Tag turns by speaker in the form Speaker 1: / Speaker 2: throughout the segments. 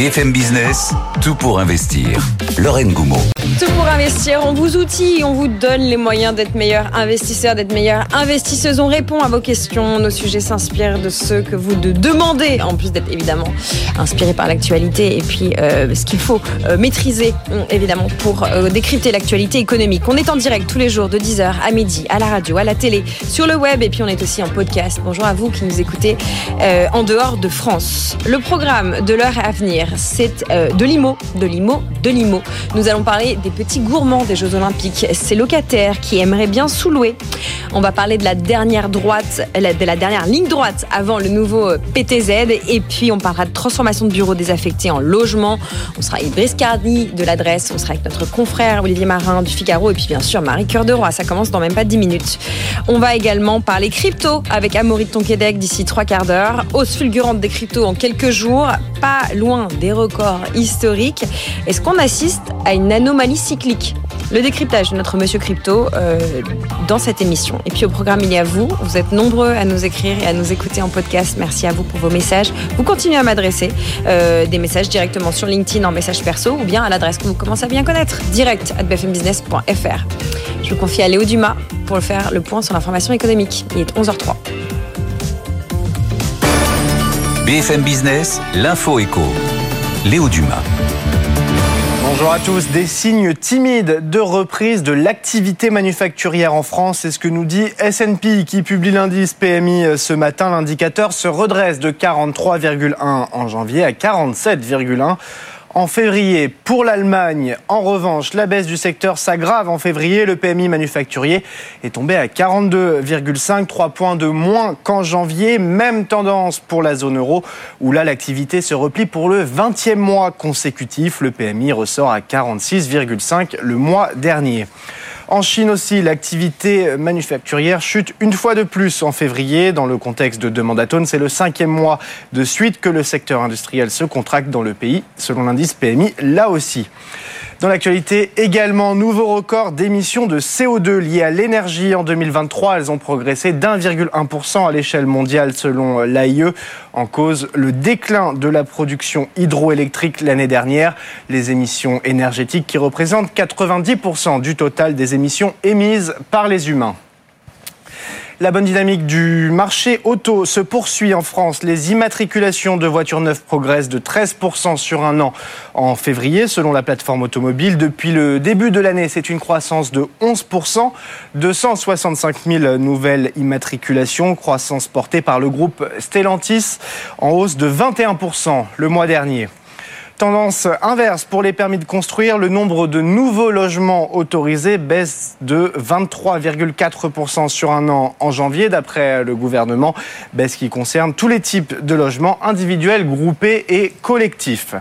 Speaker 1: BFM Business, tout pour investir. Lorraine Goumeau.
Speaker 2: Tout pour investir, on vous outille, on vous donne les moyens d'être meilleur investisseur, d'être meilleure investisseuse. On répond à vos questions, nos sujets s'inspirent de ceux que vous de demandez, en plus d'être évidemment inspiré par l'actualité et puis euh, ce qu'il faut euh, maîtriser évidemment pour euh, décrypter l'actualité économique. On est en direct tous les jours de 10h à midi à la radio, à la télé, sur le web et puis on est aussi en podcast. Bonjour à vous qui nous écoutez en dehors de France. Le programme de l'heure à venir, c'est de l'IMO, de l'IMO, de l'IMO. Nous allons parler des petits gourmands des Jeux Olympiques, ces locataires qui aimeraient bien sous-louer. On va parler de la dernière droite, de la dernière ligne droite avant le nouveau PTZ et puis on parlera de transformation de bureaux désaffectés en logement. On sera avec Brice Cardi de l'adresse, on sera avec notre confrère Olivier Marin du Figaro et puis bien sûr Marie Cœur de Roi. Ça commence dans même pas 10 minutes. On va également parler crypto avec Amaury de Tonquédec d'ici trois quarts d'heure. Hausse fulgurante des cryptos en quelques jours, pas loin des records historiques. Est-ce qu'on assiste à une anomalie cyclique? Le décryptage de notre Monsieur Crypto euh, dans cette émission. Et puis au programme, il y a vous. Vous êtes nombreux à nous écrire et à nous écouter en podcast. Merci à vous pour vos messages. Vous continuez à m'adresser euh, des messages directement sur LinkedIn en message perso ou bien à l'adresse que vous commencez à bien connaître, direct at bfmbusiness.fr. Je vous confie à Léo Dumas pour faire le point sur l'information économique. Il est 11h03.
Speaker 1: BFM Business, l'info éco. Léo Dumas.
Speaker 3: Bonjour à tous. Des signes timides de reprise de l'activité manufacturière en France. C'est ce que nous dit S&P qui publie l'indice PMI ce matin. L'indicateur se redresse de 43,1 en janvier à 47,1 en février. Pour l'Allemagne, en revanche, la baisse du secteur s'aggrave en février. Le PMI manufacturier est tombé à 42,5, 3 points de moins qu'en janvier. Même tendance pour la zone euro, où là l'activité se replie pour le 20e mois consécutif. Le PMI ressort à 46,5 le mois dernier. En Chine aussi, l'activité manufacturière chute une fois de plus en février. Dans le contexte de demande à c'est le cinquième mois de suite que le secteur industriel se contracte dans le pays, selon l'indice PMI, là aussi. Dans l'actualité, également, nouveau record d'émissions de CO2 liées à l'énergie en 2023. Elles ont progressé d'1,1% à l'échelle mondiale selon l'AIE. En cause, le déclin de la production hydroélectrique l'année dernière. Les émissions énergétiques qui représentent 90% du total des émissions émises par les humains. La bonne dynamique du marché auto se poursuit en France. Les immatriculations de voitures neuves progressent de 13% sur un an en février, selon la plateforme automobile. Depuis le début de l'année, c'est une croissance de 11%, 265 000 nouvelles immatriculations, croissance portée par le groupe Stellantis, en hausse de 21% le mois dernier. Tendance inverse pour les permis de construire, le nombre de nouveaux logements autorisés baisse de 23,4% sur un an en janvier, d'après le gouvernement, baisse qui concerne tous les types de logements individuels, groupés et collectifs.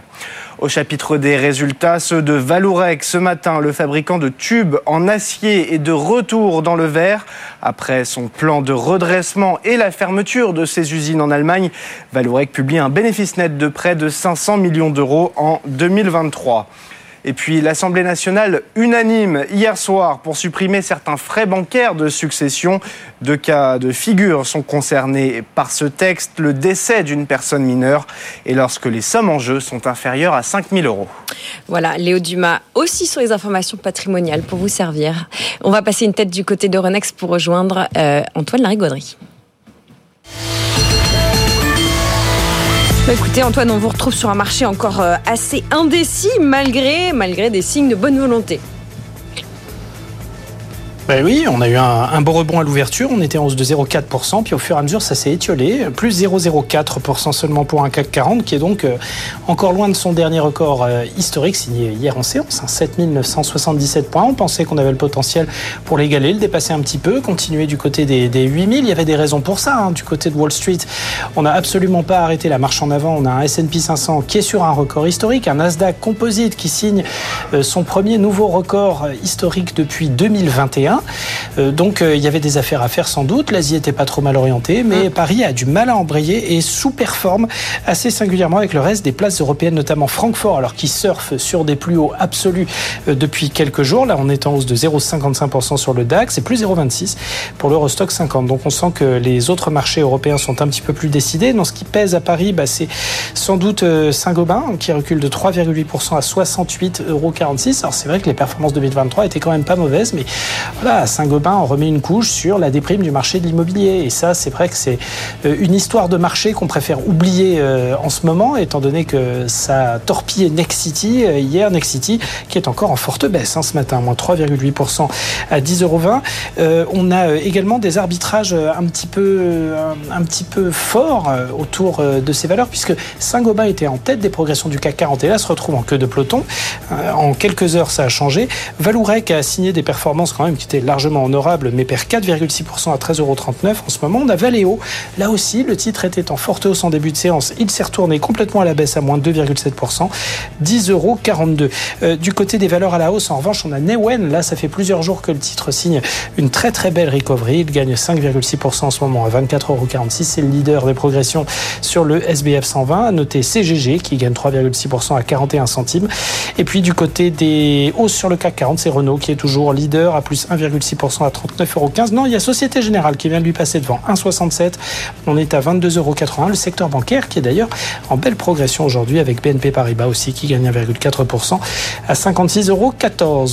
Speaker 3: Au chapitre des résultats, ceux de Valourec ce matin, le fabricant de tubes en acier est de retour dans le verre. Après son plan de redressement et la fermeture de ses usines en Allemagne, Valourec publie un bénéfice net de près de 500 millions d'euros en 2023. Et puis l'Assemblée nationale unanime hier soir pour supprimer certains frais bancaires de succession. Deux cas de figure sont concernés par ce texte, le décès d'une personne mineure et lorsque les sommes en jeu sont inférieures à 5 000 euros.
Speaker 2: Voilà, Léo Dumas aussi sur les informations patrimoniales pour vous servir. On va passer une tête du côté de Renex pour rejoindre euh, Antoine Larigauderie. Bah, écoutez Antoine, on vous retrouve sur un marché encore euh, assez indécis malgré, malgré des signes de bonne volonté.
Speaker 4: Ben oui, on a eu un, beau rebond à l'ouverture, on était en hausse de 0,4%, puis au fur et à mesure ça s'est étiolé, plus 0,04% seulement pour un CAC 40 qui est donc euh, encore loin de son dernier record euh, historique signé hier en séance, 7977 hein, points. On pensait qu'on avait le potentiel pour l'égaler, le dépasser un petit peu, continuer du côté des, 8000. Il y avait des raisons pour ça, hein, du côté de Wall Street. On n'a absolument pas arrêté la marche en avant. On a un S&P 500 qui est sur un record historique, un Nasdaq Composite qui signe euh, son premier nouveau record historique depuis 2021 demain. donc il y avait des affaires à faire sans doute. L'Asie était pas trop mal orientée, mais mm. Paris a du mal à embrayer et sous-performe assez singulièrement avec le reste des places européennes, notamment Francfort, alors qui surfe sur des plus hauts absolus depuis quelques jours. Là, on est en hausse de 0,55% sur le DAX et plus 0,26 pour l'Eurostock 50. Donc on sent que les autres marchés européens sont un petit peu plus décidés. Dans ce qui pèse à Paris, bah, c'est sans doute euh, Saint-Gobain qui recule de 3,8% à 68,46 euros. Alors c'est vrai que les performances de 2023 étaient quand même pas mauvaises, mais voilà, Saint-Gobain en remet une couche sur la déprime du marché de l'immobilier. Et ça, c'est vrai que c'est euh, une histoire de marché qu'on préfère oublier euh, en ce moment, étant donné que ça torpillait Nexity hier, Nexity qui est encore en forte baisse hein, ce matin, moins 3,8% à 10,20 euros. On a également des arbitrages un petit peu, un petit peu forts autour de ces valeurs, puisque Saint-Gobain était en tête des progressions du CAC 40 et là se retrouve en queue de peloton. Euh, en quelques heures, ça a changé. Valourec a signé des performances quand même qui étaient largement honorables, mais perd 4,6% à 13,39 euros en ce moment. On a Valeo. Là aussi, le titre était en forte hausse en début de séance. Il s'est retourné complètement à la baisse à moins 2,7%, 10,42 euros. Euh, du côté des valeurs à la hausse, en revanche, on a Newen. Là, ça fait plusieurs jours que le titre signe une très très belle recovery. Il gagne 5,6% en ce moment à 24,46 euros. C'est le leader des progressions sur le SBF 120. Noté CGG qui gagne 3,6% à 41 centimes. Et puis du côté des hausses sur le CAC 40, c'est Renault qui est toujours leader à plus 1,6% à 39,15 euros. Non, il y a Société Générale qui vient de lui passer devant 1,67. On est à 22,81 euros. Le secteur bancaire qui est d'ailleurs en belle progression aujourd'hui avec BNP Paribas aussi qui gagne 1,4% à 56,14 euros.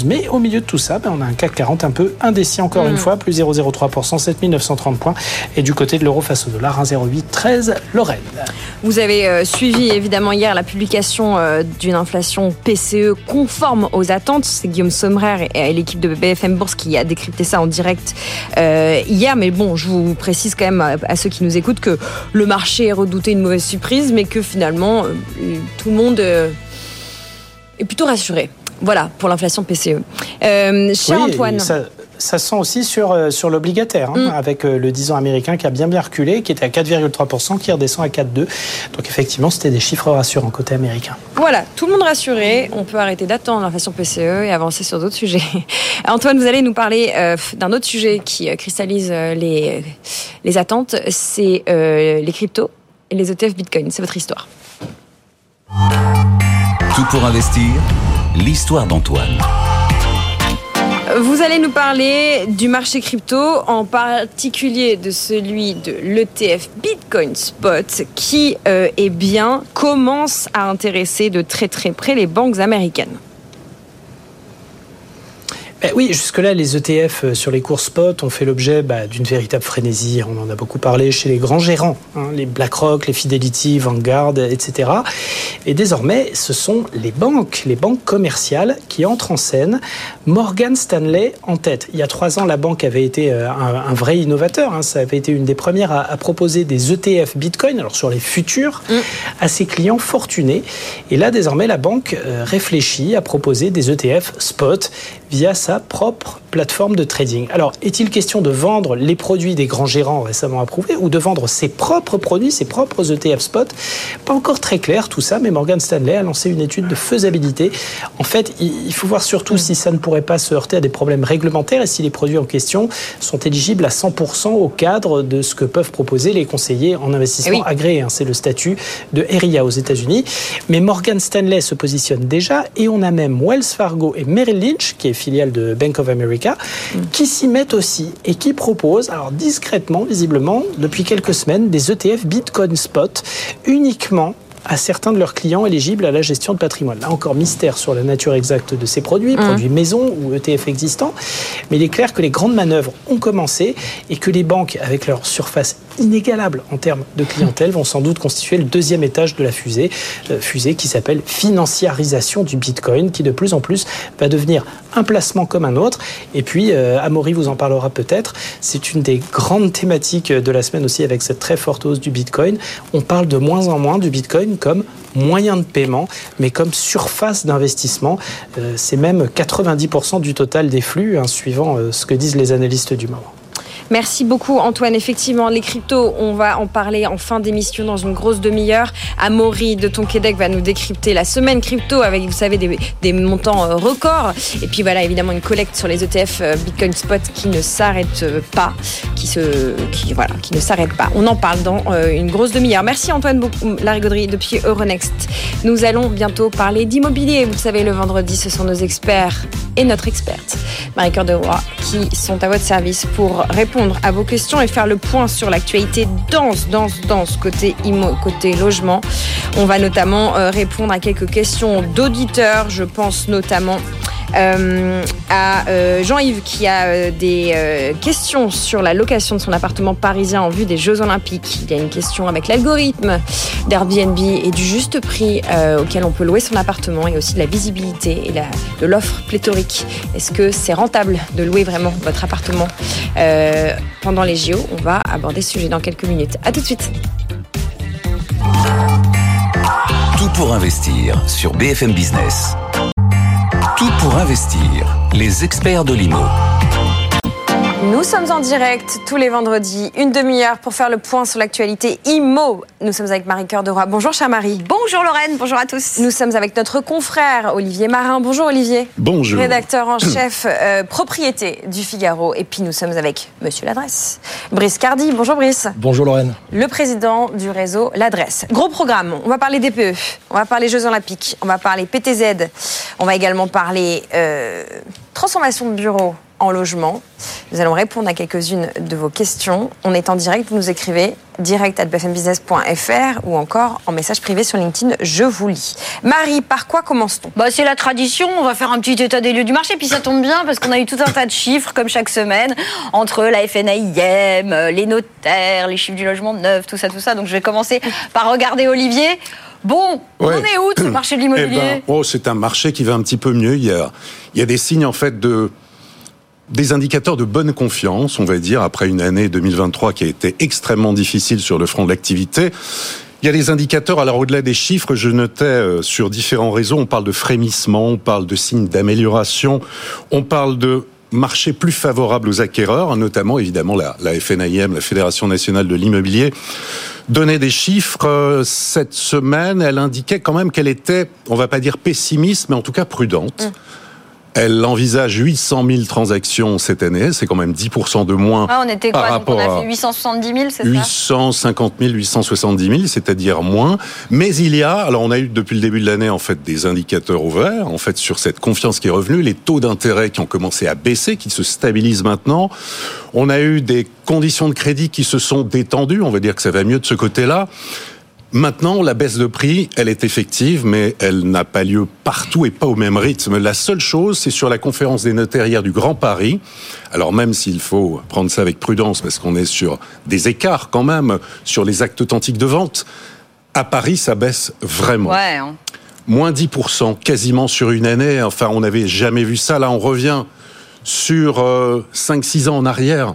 Speaker 4: Mais au milieu de tout ça, ben, on a un CAC 40 un peu indécis encore une mm. fois, plus 0,03%, 7930 points. Et du côté de l'euro face au dollar, 1,0813 Lorraine.
Speaker 2: Vous avez euh, suivi évidemment hier la publication euh, d'une inflation PCE conforme aux attentes. C'est Guillaume Sommerer et l'équipe de BFM Bourse qui a décrypté ça en direct euh, hier. Mais bon, je vous précise quand même à ceux qui nous écoutent que le marché redoutait une mauvaise surprise, mais que finalement tout le monde est plutôt rassuré. Voilà pour l'inflation PCE. cher Antoine
Speaker 4: ça sent aussi sur, euh, sur l'obligataire, hein, mm. avec euh, le 10 ans américain qui a bien bien reculé, qui était à 4,3%, qui redescend à 4,2%. Donc effectivement, c'était des chiffres rassurants côté américain.
Speaker 2: Voilà, tout le monde rassuré. On peut arrêter d'attendre l'inflation PCE et avancer sur d'autres sujets. Antoine, vous allez nous parler euh, d'un autre sujet qui cristallise les, les attentes, c'est les cryptos et les ETF Bitcoin. C'est votre histoire.
Speaker 1: Tout pour investir, l'histoire d'Antoine.
Speaker 2: Vous allez nous parler du marché crypto, en particulier de celui de l'ETF Bitcoin Spot, qui, euh, eh bien, commence à intéresser de très très près les banques américaines.
Speaker 4: Ben oui, jusque-là, les ETF euh, sur les cours spot ont fait l'objet bah, d'une véritable frénésie. On en a beaucoup parlé chez les grands gérants, hein, les BlackRock, les Fidelity, Vanguard, etc. Et désormais, ce sont les banques, les banques commerciales qui entrent en scène. Morgan Stanley en tête. Il y a trois ans, la banque avait été euh, un, vrai innovateur. Hein. Ça avait été une des premières à, proposer des ETF Bitcoin, alors sur les futurs, mm. à ses clients fortunés. Et là, désormais, la banque euh, réfléchit à proposer des ETF spot via sa propre plateforme de trading. Alors, est-il question de vendre les produits des grands gérants récemment approuvés ou de vendre ses propres produits, ses propres ETF spot Pas encore très clair tout ça, mais Morgan Stanley a lancé une étude de faisabilité. En fait, il faut voir surtout si ça ne pourrait pas se heurter à des problèmes réglementaires et si les produits en question sont éligibles à 100% au cadre de ce que peuvent proposer les conseillers en investissement agréés. Hein. C'est le statut de RIA aux États-Unis. Mais Morgan Stanley se positionne déjà et on a même Wells Fargo et Merrill Lynch, qui est filiale de Bank of America, qui s'y mettent aussi et qui proposent, alors discrètement, visiblement, depuis quelques semaines, des ETF Bitcoin Spot uniquement à certains de leurs clients éligibles à la gestion de patrimoine. Là encore, mystère sur la nature exacte de ces produits, mmh. produits maison ou ETF existants, mais il est clair que les grandes manœuvres ont commencé et que les banques, avec leur surface inégalable en termes de clientèle, vont sans doute constituer le deuxième étage de la fusée, euh, fusée qui s'appelle financiarisation du Bitcoin, qui de plus en plus va devenir un placement comme un autre. Et puis, euh, Amaury vous en parlera peut-être, c'est une des grandes thématiques de la semaine aussi avec cette très forte hausse du Bitcoin. On parle de moins en moins du Bitcoin comme moyen de paiement, mais comme surface d'investissement. Euh, c'est même 90% du total des flux, hein, suivant ce que disent les analystes du moment.
Speaker 2: Merci beaucoup Antoine. Effectivement, les cryptos, on va en parler en fin d'émission dans une grosse demi-heure. Amaury de Tonquédec va nous décrypter la semaine crypto avec, vous savez, des, montants euh, records. Et puis voilà, évidemment, une collecte sur les ETF euh, Bitcoin Spot qui ne s'arrête euh, pas, qui voilà, qui ne s'arrête pas. On en parle dans une grosse demi-heure. Merci Antoine Larigauderie depuis Euronext. Nous allons bientôt parler d'immobilier. Vous le savez, le vendredi, ce sont nos experts et notre experte, Marie-Cœur de Roy, qui sont à votre service pour répondre à vos questions et faire le point sur l'actualité dense, dense, dense côté IMO, côté logement. On va notamment euh, répondre à quelques questions d'auditeurs. Je pense notamment euh, à euh, Jean-Yves qui a euh, des questions sur la location de son appartement parisien en vue des Jeux Olympiques. Il y a une question avec l'algorithme d'Airbnb et du juste prix auquel on peut louer son appartement et aussi de la visibilité et de l'offre pléthorique. Est-ce que c'est rentable de louer vraiment votre appartement pendant les JO On va aborder ce sujet dans quelques minutes. A tout de suite.
Speaker 1: Tout pour investir sur BFM Business. Tout pour investir. Les experts de l'IMO.
Speaker 2: Nous sommes en direct tous les vendredis, une demi-heure pour faire le point sur l'actualité IMO. Nous sommes avec Marie-Cœur de Roy. Bonjour, chère Marie.
Speaker 5: Bonjour, Lorraine. Bonjour à tous.
Speaker 2: Nous sommes avec notre confrère Olivier Marin. Bonjour, Olivier.
Speaker 6: Bonjour.
Speaker 2: Rédacteur en chef euh, propriété du Figaro. Et puis, nous sommes avec Monsieur L'Adresse. Brice Cardi. Bonjour, Brice.
Speaker 6: Bonjour, Lorraine.
Speaker 2: Le président du réseau L'Adresse. Gros programme. On va parler DPE. On va parler Jeux Olympiques. On va parler PTZ. On va également parler euh, transformation de bureaux en logement. Nous allons répondre à quelques-unes de vos questions. On est en direct, vous nous écrivez direct at bfmbusiness.fr ou encore en message privé sur LinkedIn, je vous lis. Marie, par quoi commence-t-on?
Speaker 5: Bah, C'est la tradition, on va faire un petit état des lieux du marché, puis ça tombe bien parce qu'on a eu tout un tas de chiffres, comme chaque semaine, entre la FNAIM, les notaires, les chiffres du logement neuf, tout ça, tout ça. Donc je vais commencer par regarder Olivier. Bon, on est où ce marché de l'immobilier eh ben,
Speaker 6: oh, C'est un marché qui va un petit peu mieux. Il y a, il y a des signes en fait de des indicateurs de bonne confiance, on va dire, après une année 2023 qui a été extrêmement difficile sur le front de l'activité. Il y a des indicateurs, alors au-delà des chiffres, je notais euh, sur différents réseaux, on parle de frémissement, on parle de signes d'amélioration, on parle de marché plus favorable aux acquéreurs, notamment évidemment la, la FNIM, la Fédération nationale de l'immobilier, donnait des chiffres euh, cette semaine. Elle indiquait quand même qu'elle était, on va pas dire pessimiste, mais en tout cas prudente. Mmh. Elle envisage 800 000 transactions cette année, c'est quand même 10% de moins.
Speaker 5: Ah, on était quoi Donc on a fait 870 000, c'est ça
Speaker 6: 850 000, 870 000, c'est-à-dire moins. Mais il y a, alors on a eu depuis le début de l'année en fait des indicateurs ouverts, en fait sur cette confiance qui est revenue, les taux d'intérêt qui ont commencé à baisser, qui se stabilisent maintenant. On a eu des conditions de crédit qui se sont détendues, on va dire que ça va mieux de ce côté-là. Maintenant, la baisse de prix, elle est effective, mais elle n'a pas lieu partout et pas au même rythme. La seule chose, c'est sur la conférence des notaires hier du Grand Paris. Alors même s'il faut prendre ça avec prudence, parce qu'on est sur des écarts quand même sur les actes authentiques de vente, à Paris, ça baisse vraiment.
Speaker 5: Ouais. Hein.
Speaker 6: Moins 10%, quasiment sur une année. Enfin, on n'avait jamais vu ça. Là, on revient sur 5-6 euh, ans en arrière.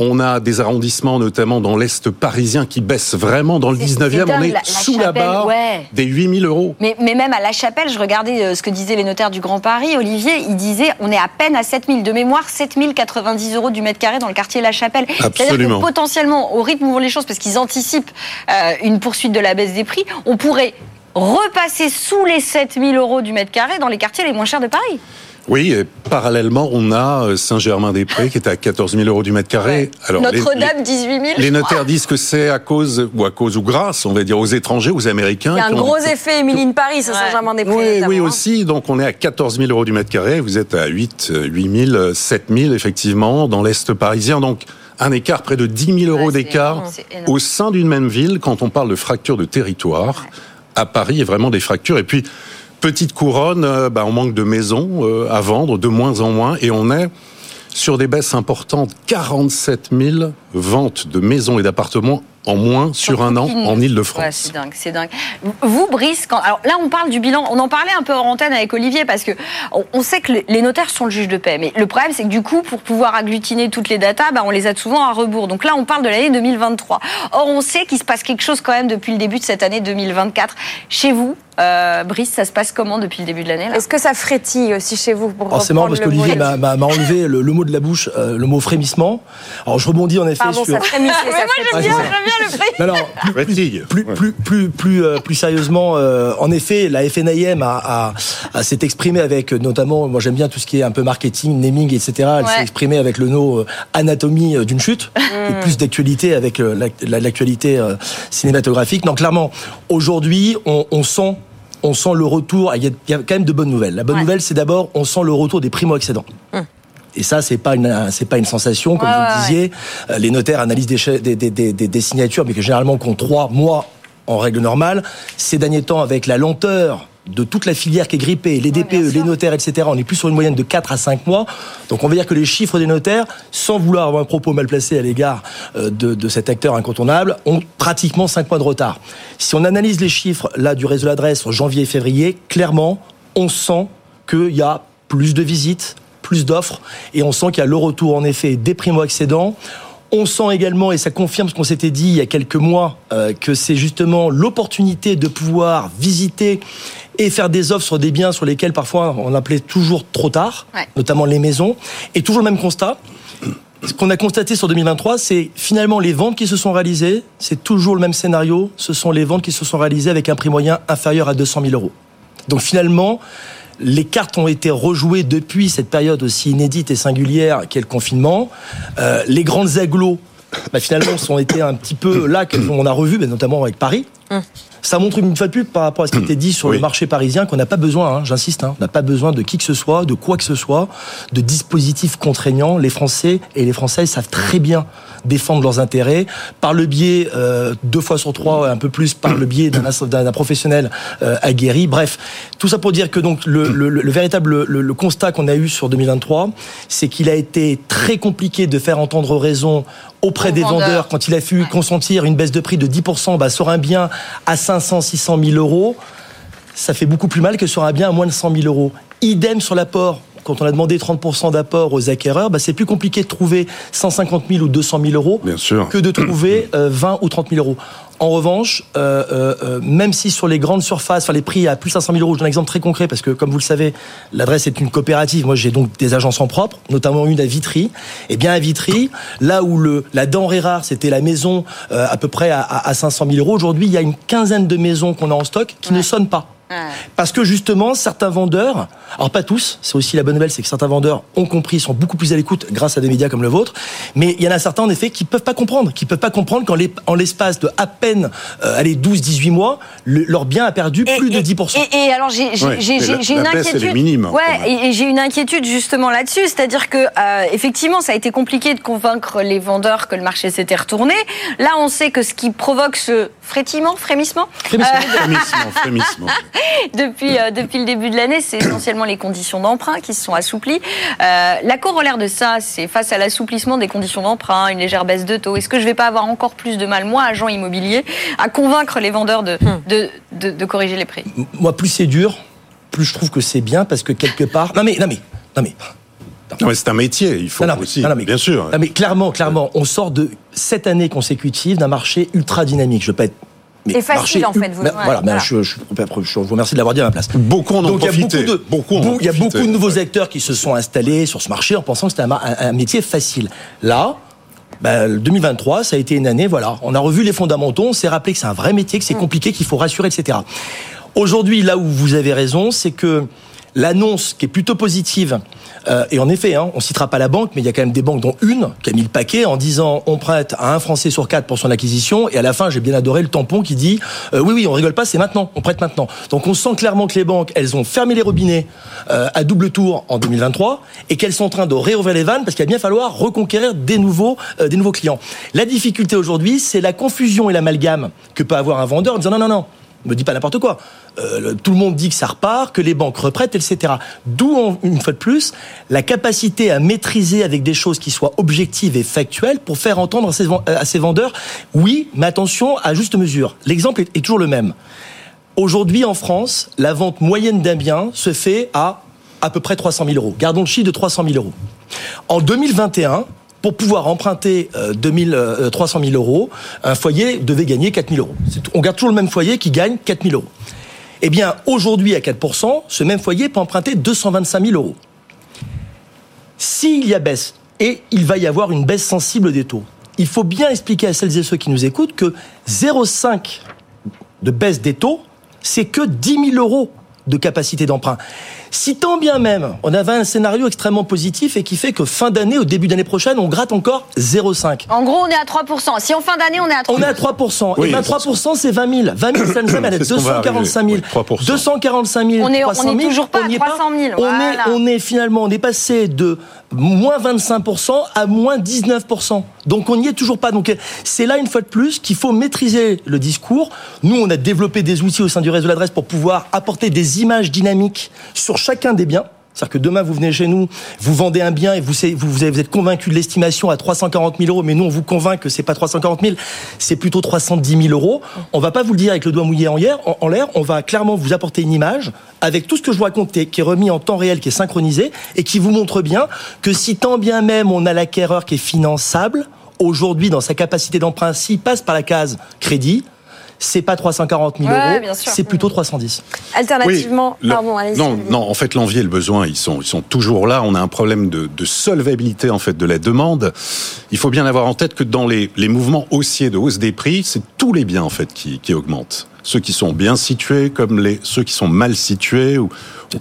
Speaker 6: On a des arrondissements, notamment dans l'Est parisien, qui baissent vraiment. Dans le 19e, on est sous la barre des 8000 euros.
Speaker 5: Mais, mais, même à La Chapelle, je regardais euh, ce que disaient les notaires du Grand Paris. Olivier, il disait on est à peine à 7000. De mémoire, 7090 euros du mètre carré dans le quartier La Chapelle.
Speaker 6: Absolument.
Speaker 5: Que potentiellement, au rythme où vont les choses, parce qu'ils anticipent euh, une poursuite de la baisse des prix, on pourrait repasser sous les 7000 euros du mètre carré dans les quartiers les moins chers de Paris.
Speaker 6: Oui, et parallèlement, on a euh, Saint-Germain-des-Prés qui est à 14 000 euros du mètre carré.
Speaker 5: Notre-Dame, 18 000.
Speaker 6: Les notaires disent que c'est à cause, ou à cause ou grâce, on va dire, aux étrangers, aux Américains.
Speaker 2: Il y a un gros effet Émiline Paris, à Saint-Germain-des-Prés.
Speaker 6: Oui, oui, hein. aussi. Donc on est à 14 000 euros du mètre carré. Vous êtes à 8, 8 000, 7 000, effectivement, dans l'Est parisien. Donc, un écart près de 10 000 euros d'écart au sein d'une même ville quand on parle de fracture de territoire. À Paris, il y a vraiment des fractures. Et puis, Petite couronne, euh, bah, on manque de maisons euh, à vendre, de moins en moins, et on est sur des baisses importantes, 47 000 ventes de maisons et d'appartements en moins sur un an en Ile-de-France. Ouais,
Speaker 5: c'est dingue, c'est dingue. Vous, Brice, quand... alors là, on parle du bilan. On en parlait un peu en antenne avec Olivier parce que on sait que les notaires sont le juge de paix. Mais le problème, c'est que du coup, pour pouvoir agglutiner toutes les datas, bah, on les a souvent à rebours. Donc là, on parle de l'année 2023. Or, on sait qu'il se passe quelque chose quand même depuis le début de cette année 2024. Chez vous, Euh, Brice, ça se passe comment depuis le début de l'année
Speaker 2: Est-ce que ça frétille aussi chez vous pour
Speaker 7: Alors c'est marrant parce qu'Olivier m'a m'a- enlevé le, le mot de la bouche, euh, le mot frémissement. Alors je rebondis en effet
Speaker 2: Pardon,
Speaker 7: sur.
Speaker 2: ça frémissait, ça frétillait.
Speaker 7: c'est ça.
Speaker 5: bien le.
Speaker 7: Non, non, plus, plus, plus, plus, plus, euh, plus sérieusement, euh, en effet, la FNIM a, a, a s'est exprimée avec, notamment, moi j'aime bien tout ce qui est un peu marketing, naming, etc. Elle
Speaker 5: Ouais.
Speaker 7: s'est exprimée avec le nom anatomie d'une chute,
Speaker 2: Mm.
Speaker 7: et plus d'actualité avec l'ac- la- l'actualité cinématographique. Donc clairement, aujourd'hui, on, on sent on sent le retour. Il y, a, il y a quand même de bonnes nouvelles. La bonne
Speaker 5: Ouais.
Speaker 7: nouvelle, c'est d'abord, on sent le retour des primo-accédants. Et ça, c'est pas une, c'est pas une sensation, comme
Speaker 5: Ouais,
Speaker 7: vous le disiez. Euh, Les notaires analysent des, des, des, des, signatures, mais que généralement comptent trois mois en règle normale. Ces derniers temps, avec la lenteur de toute la filière qui est grippée, les DPE, les notaires, etc., on est plus sur une moyenne de 4 à 5 mois. Donc on va dire que les chiffres des notaires, sans vouloir avoir un propos mal placé à l'égard euh, de, de cet acteur incontournable, ont pratiquement 5 mois de retard. Si on analyse les chiffres là du réseau d'adresse en janvier et février, clairement, on sent qu'il y a plus de visites, plus d'offres, et on sent qu'il y a le retour en effet des primo-accédants. On sent également, et ça confirme ce qu'on s'était dit il y a quelques mois, euh, que c'est justement l'opportunité de pouvoir visiter et faire des offres sur des biens sur lesquels parfois on appelait toujours trop tard,
Speaker 5: Ouais.
Speaker 7: notamment les maisons. Et toujours le même constat. Ce qu'on a constaté sur 2023, c'est finalement les ventes qui se sont réalisées, c'est toujours le même scénario, ce sont les ventes qui se sont réalisées avec un prix moyen inférieur à 200 000 euros. Donc finalement, les cartes ont été rejouées depuis cette période aussi inédite et singulière qu'est le confinement. Euh, les grandes agglos, bah, finalement, sont été un petit peu là qu'on a revu, notamment avec Paris. Ça montre une fois de plus par rapport à ce qui était dit sur
Speaker 6: Oui.
Speaker 7: le marché parisien qu'on n'a pas besoin, hein, j'insiste, hein, on n'a pas besoin de qui que ce soit, de quoi que ce soit, de dispositifs contraignants. Les Français et les Françaises savent très bien défendre leurs intérêts par le biais euh, deux fois sur trois, un peu plus par le biais d'un professionnel euh, aguerri. Bref, tout ça pour dire que donc le, le- le véritable le, le constat qu'on a eu sur 2023, c'est qu'il a été très compliqué de faire entendre raison auprès des
Speaker 5: vendeurs.
Speaker 7: vendeurs quand il a fallu consentir une baisse de prix de 10% bah, sur un bien à 500, 600 000 euros, ça fait beaucoup plus mal que sur un bien à moins de 100 000 euros. Idem sur l'apport. Quand on a demandé 30% d'apport aux acquéreurs, bah, c'est plus compliqué de trouver 150 000 ou 200 000 euros
Speaker 6: Bien sûr.
Speaker 7: que de trouver euh, 20 ou 30 000 euros. En revanche, euh, euh, euh, même si sur les grandes surfaces, enfin les prix à plus de 500 000 euros, je donne un exemple très concret parce que comme vous le savez, l'adresse est une coopérative. Moi, j'ai donc des agences en propre, notamment une à Vitry. Et bien à Vitry, là où le la denrée rare, c'était la maison euh, à peu près à, à, à 500 000 euros, aujourd'hui, il y a une quinzaine de maisons qu'on a en stock qui ne sonnent pas. Parce que justement, certains vendeurs, alors pas tous, c'est aussi la bonne nouvelle, c'est que certains vendeurs ont compris, sont beaucoup plus à l'écoute grâce à des médias comme le vôtre, mais il y en a certains en effet qui peuvent pas comprendre, qui peuvent pas comprendre qu'en l'es- en l'espace de à peine, euh, allez, 12-18 mois, le- leur bien a perdu
Speaker 5: Et-
Speaker 7: plus de
Speaker 5: et-
Speaker 7: 10%.
Speaker 5: Et, et alors j'ai une
Speaker 6: baisse, elle est
Speaker 5: inquiétude.
Speaker 6: minime,
Speaker 5: ouais, et j'ai une inquiétude justement là-dessus, c'est-à-dire que euh, effectivement, ça a été compliqué de convaincre les vendeurs que le marché s'était retourné. Là, on sait que ce qui provoque ce frétillement, frémissement,
Speaker 7: Frémissement.
Speaker 6: Frémissement, frémissement.
Speaker 5: depuis euh, depuis le début de l'année, c'est essentiellement les conditions d'emprunt qui se sont assouplies. Euh, la corollaire de ça, c'est face à l'assouplissement des conditions d'emprunt, une légère baisse de taux. Est-ce que je vais pas avoir encore plus de mal, moi, agent immobilier, à convaincre les vendeurs de de, de, de corriger les prix?
Speaker 7: Moi, plus c'est dur, plus je trouve que c'est bien parce que quelque part, non mais, non mais, non mais,
Speaker 6: Non, mais c'est un métier, il faut
Speaker 7: Non, non,
Speaker 6: aussi.
Speaker 7: non, non, mais-
Speaker 6: bien sûr.
Speaker 7: Non, mais clairement, clairement, on sort de sept années consécutives d'un marché ultra dynamique. Je veux pas être. mais
Speaker 2: Et facile,
Speaker 7: marché
Speaker 2: en fait, vous-
Speaker 7: voilà. Je, je- je vous remercie de l'avoir dit à ma place.
Speaker 6: Beaucoup en ont
Speaker 7: Donc il y a
Speaker 6: profité.
Speaker 7: beaucoup de,
Speaker 6: Beaucoup
Speaker 7: il y a
Speaker 6: profité.
Speaker 7: beaucoup de nouveaux acteurs qui se sont installés sur ce marché en pensant que c'était un, ma- un- un métier facile. Là, bah, le 2023, ça a été une année, voilà, on a revu les fondamentaux, on s'est rappelé que c'est un vrai métier, que c'est compliqué, qu'il faut rassurer, etc. Aujourd'hui, là où vous avez raison, c'est que l'annonce qui est plutôt positive, euh, et en effet, hein, on citera pas la banque, mais il y a quand même des banques, dont une, qui a mis le paquet en disant on prête à un Français sur quatre pour son acquisition, et à la fin, j'ai bien adoré le tampon qui dit euh, oui, oui, on rigole pas, c'est maintenant, on prête maintenant. Donc on sent clairement que les banques, elles ont fermé les robinets euh, à double tour en 2023, et qu'elles sont en train de réouvrir les vannes parce qu'il va bien falloir reconquérir des nouveaux, euh, des nouveaux clients. La difficulté aujourd'hui, c'est la confusion et l'amalgame que peut avoir un vendeur en disant non, non, non, me dis pas n'importe quoi. Euh, tout le monde dit que ça repart, que les banques reprêtent, etc. D'où, une fois de plus, la capacité à maîtriser avec des choses qui soient objectives et factuelles pour faire entendre à ces, ven- à ces vendeurs, oui, mais attention à juste mesure. L'exemple est, est toujours le même. Aujourd'hui, en France, la vente moyenne d'un bien se fait à à peu près 300 000 euros. Gardons le chiffre de 300 000 euros. En 2021, pour pouvoir emprunter euh, 2000, euh, 300 000 euros, un foyer devait gagner 4 000 euros. On garde toujours le même foyer qui gagne 4 000 euros. Eh bien, aujourd'hui, à 4%, ce même foyer peut emprunter 225 000 euros. S'il y a baisse, et il va y avoir une baisse sensible des taux, il faut bien expliquer à celles et ceux qui nous écoutent que 0,5 de baisse des taux, c'est que 10 000 euros de capacité d'emprunt. Si tant bien même, on avait un scénario extrêmement positif et qui fait que fin d'année, au début d'année prochaine, on gratte encore 0,5.
Speaker 5: En gros, on est à 3%. Si en fin d'année, on est à 3%.
Speaker 7: On est à 3%.
Speaker 6: Oui,
Speaker 7: et bien 3%, c'est 20 000. 20 000, ça nous amène à
Speaker 6: C'est ce qu'on va
Speaker 7: 245 000.
Speaker 6: arriver, oui, 3%.
Speaker 7: 245 000.
Speaker 5: On est- on
Speaker 7: 300 000,
Speaker 5: est toujours pas à
Speaker 7: y est
Speaker 5: 300 000,
Speaker 7: On,
Speaker 5: voilà.
Speaker 7: est, on est finalement, on est passé de moins 25% à moins 19%. Donc on n'y est toujours pas. Donc c'est là une fois de plus qu'il faut maîtriser le discours. Nous, on a développé des outils au sein du réseau de l'adresse pour pouvoir apporter des images dynamiques sur chacun des biens. C'est-à-dire que demain, vous venez chez nous, vous vendez un bien et vous, vous, êtes convaincu de l'estimation à 340 000 euros, mais nous, on vous convainc que c'est pas 340 000, c'est plutôt 310 000 euros. On va pas vous le dire avec le doigt mouillé en l'air, on va clairement vous apporter une image avec tout ce que je vous racontais, qui est remis en temps réel, qui est synchronisé, et qui vous montre bien que si tant bien même on a l'acquéreur qui est finançable, aujourd'hui, dans sa capacité d'emprunt, s'il passe par la case crédit, c'est pas 340 000
Speaker 5: Ouais,
Speaker 7: euros,
Speaker 5: bien sûr.
Speaker 7: c'est plutôt 310.
Speaker 2: Alternativement,
Speaker 6: le-
Speaker 2: pardon, allez-y.
Speaker 6: non, non, en fait, l'envie et le besoin, ils sont, ils sont toujours là. On a un problème de, de solvabilité en fait de la demande. Il faut bien avoir en tête que dans les, les mouvements haussiers de hausse des prix, c'est tous les biens en fait qui, qui augmentent. Ceux qui sont bien situés, comme les ceux qui sont mal situés ou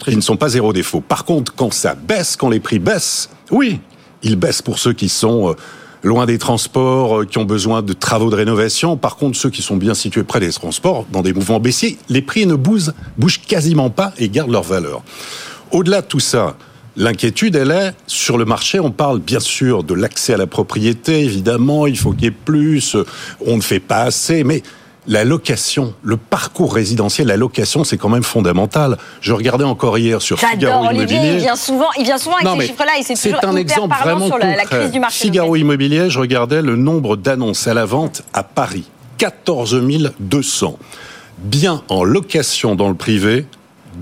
Speaker 6: qui ne sont pas zéro défaut. Par contre, quand ça baisse, quand les prix baissent, oui, ils baissent pour ceux qui sont euh, loin des transports, euh, qui ont besoin de travaux de rénovation. Par contre, ceux qui sont bien situés près des transports, dans des mouvements baissiers, les prix ne bougent, quasiment pas et gardent leur valeur. Au-delà de tout ça, l'inquiétude, elle est sur le marché. On parle bien sûr de l'accès à la propriété, évidemment, il faut qu'il y ait plus, on ne fait pas assez, mais la location, le parcours résidentiel, la location, c'est quand même fondamental. Je regardais encore hier sur Figaro
Speaker 5: Olivier,
Speaker 6: Immobilier.
Speaker 5: il vient souvent, il vient souvent avec
Speaker 6: Non,
Speaker 5: ces chiffres-là et c'est toujours
Speaker 6: un
Speaker 5: hyper
Speaker 6: exemple
Speaker 5: parlant
Speaker 6: vraiment
Speaker 5: sur la, la
Speaker 6: concret.
Speaker 5: crise du marché.
Speaker 6: Figaro. Immobilier, je regardais le nombre d'annonces à la vente à Paris. 14 200. Bien en location dans le privé,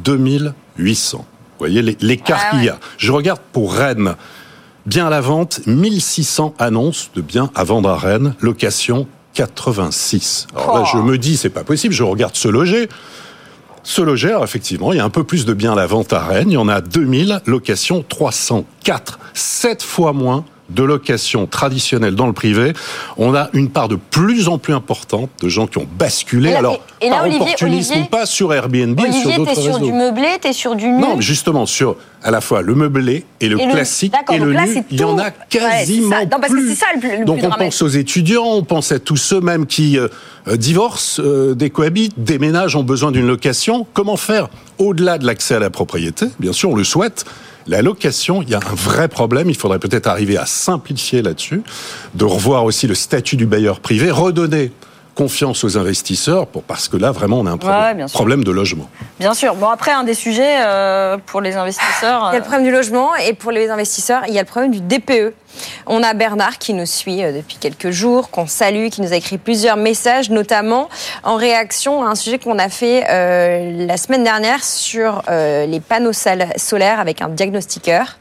Speaker 6: 2800. Vous voyez l'écart
Speaker 5: Ah
Speaker 6: qu'il y a. Je regarde pour Rennes. Bien à la vente, 1600 annonces de biens à vendre à Rennes. Location, 86. Alors là,
Speaker 5: Oh.
Speaker 6: je me dis, c'est pas possible. Je regarde se loger. Se loger, alors effectivement, il y a un peu plus de biens à la vente à Rennes. Il y en a 2000, location 304. 7 fois moins de locations traditionnelles dans le privé. On a une part de plus en plus importante de gens qui ont basculé.
Speaker 5: Et là-
Speaker 6: alors,
Speaker 5: et là,
Speaker 6: par
Speaker 5: Olivier-
Speaker 6: opportunisme
Speaker 5: Olivier-
Speaker 6: ou pas sur Airbnb ou sur
Speaker 5: Olivier,
Speaker 6: d'autres
Speaker 5: t'es sur
Speaker 6: réseaux.
Speaker 5: du meublé, t'es sur du nu.
Speaker 6: Non, justement, sur à la fois le meublé et le
Speaker 5: Et le-
Speaker 6: classique et le
Speaker 5: là,
Speaker 6: nu, il y en a
Speaker 5: Ouais,
Speaker 6: quasiment
Speaker 5: ça. Non, parce que
Speaker 6: plus.
Speaker 5: c'est ça le plus- le
Speaker 6: donc
Speaker 5: plus
Speaker 6: on pense aux étudiants, on pense à tous ceux même qui euh, euh, divorcent, euh, décohabitent, déménagent, ont besoin d'une location. Comment faire au-delà de l'accès à la propriété? Bien sûr, on le souhaite. La location, il y a un vrai problème. Il faudrait peut-être arriver à simplifier là-dessus, de revoir aussi le statut du bailleur privé, redonner confiance aux investisseurs, pour, parce que là, vraiment, on a un problème,
Speaker 5: Ouais,
Speaker 6: de logement.
Speaker 5: Bien sûr. Bon, après, un des sujets euh, pour les investisseurs.
Speaker 2: Il y a le
Speaker 5: euh,
Speaker 2: problème du logement et pour les investisseurs, il y a le problème du DPE. On a Bernard qui nous suit euh, depuis quelques jours, qu'on salue, qui nous a écrit plusieurs messages, notamment en réaction à un sujet qu'on a fait euh, la semaine dernière sur euh, les panneaux solaires avec un diagnostiqueur.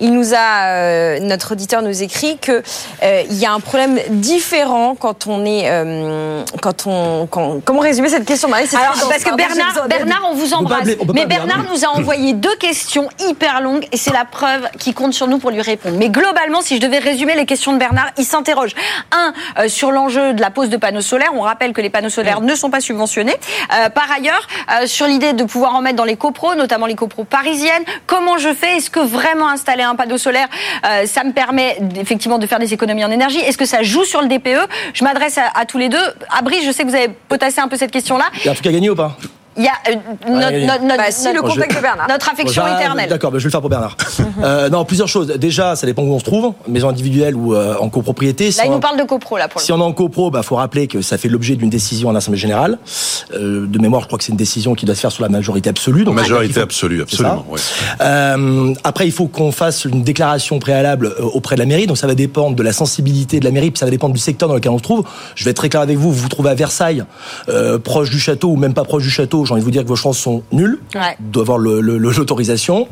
Speaker 2: Il nous a, euh, notre auditeur nous écrit que euh, il y a un problème différent quand on est, euh, quand on, quand- comment résumer cette question Marie?
Speaker 5: Alors, parce que Bernard. Bernard, on vous embrasse.
Speaker 7: on
Speaker 5: Mais Bernard
Speaker 7: Bernard.
Speaker 5: nous a envoyé deux questions hyper longues et c'est la preuve qu'il compte sur nous pour lui répondre. Mais globalement, si je devais résumer les questions de Bernard, il s'interroge. Un, euh, sur l'enjeu de la pose de panneaux solaires. On rappelle que les panneaux solaires ne sont pas subventionnés. Euh, par ailleurs, euh, sur l'idée de pouvoir en mettre dans les copros, notamment les copros parisiennes. Comment je fais? Est-ce que vraiment installer un panneau solaire, euh, ça me permet effectivement de faire des économies en énergie? Est-ce que ça joue sur le DPE Je m'adresse à, à tous les deux. Abri, je sais que vous avez potassé un peu cette question-là.
Speaker 7: Il y a un truc à gagner ou pas?
Speaker 5: Il y a euh, notre,
Speaker 7: allez.
Speaker 5: notre, notre-
Speaker 2: Bah, si, le
Speaker 5: notre-
Speaker 2: contact de Bernard.
Speaker 5: notre affection
Speaker 7: Bon,
Speaker 5: éternelle.
Speaker 7: D'accord, bah, je vais le faire pour Bernard. Euh, non, plusieurs choses. Déjà, ça dépend où on se trouve, maison individuelle ou euh, en copropriété. Si
Speaker 5: Là, il
Speaker 7: on-
Speaker 5: nous parle de copro, là, pour le
Speaker 7: Si on est en copro, bah faut rappeler que ça fait l'objet d'une décision en assemblée générale. Euh, de mémoire, je crois que c'est une décision qui doit se faire sur la majorité absolue. Donc il
Speaker 6: Majorité
Speaker 7: faut-
Speaker 6: absolue, absolument. ouais.
Speaker 7: Euh, après, il faut qu'on fasse une déclaration préalable auprès de la mairie. Donc, ça va dépendre de la sensibilité de la mairie, puis ça va dépendre du secteur dans lequel on se trouve. Je vais être très clair avec vous. Vous vous trouvez à Versailles, euh, proche du château ou même pas proche du château. J'ai envie de vous dire que vos chances sont nulles
Speaker 5: Ouais.
Speaker 7: d'avoir le- le- le- l'autorisation.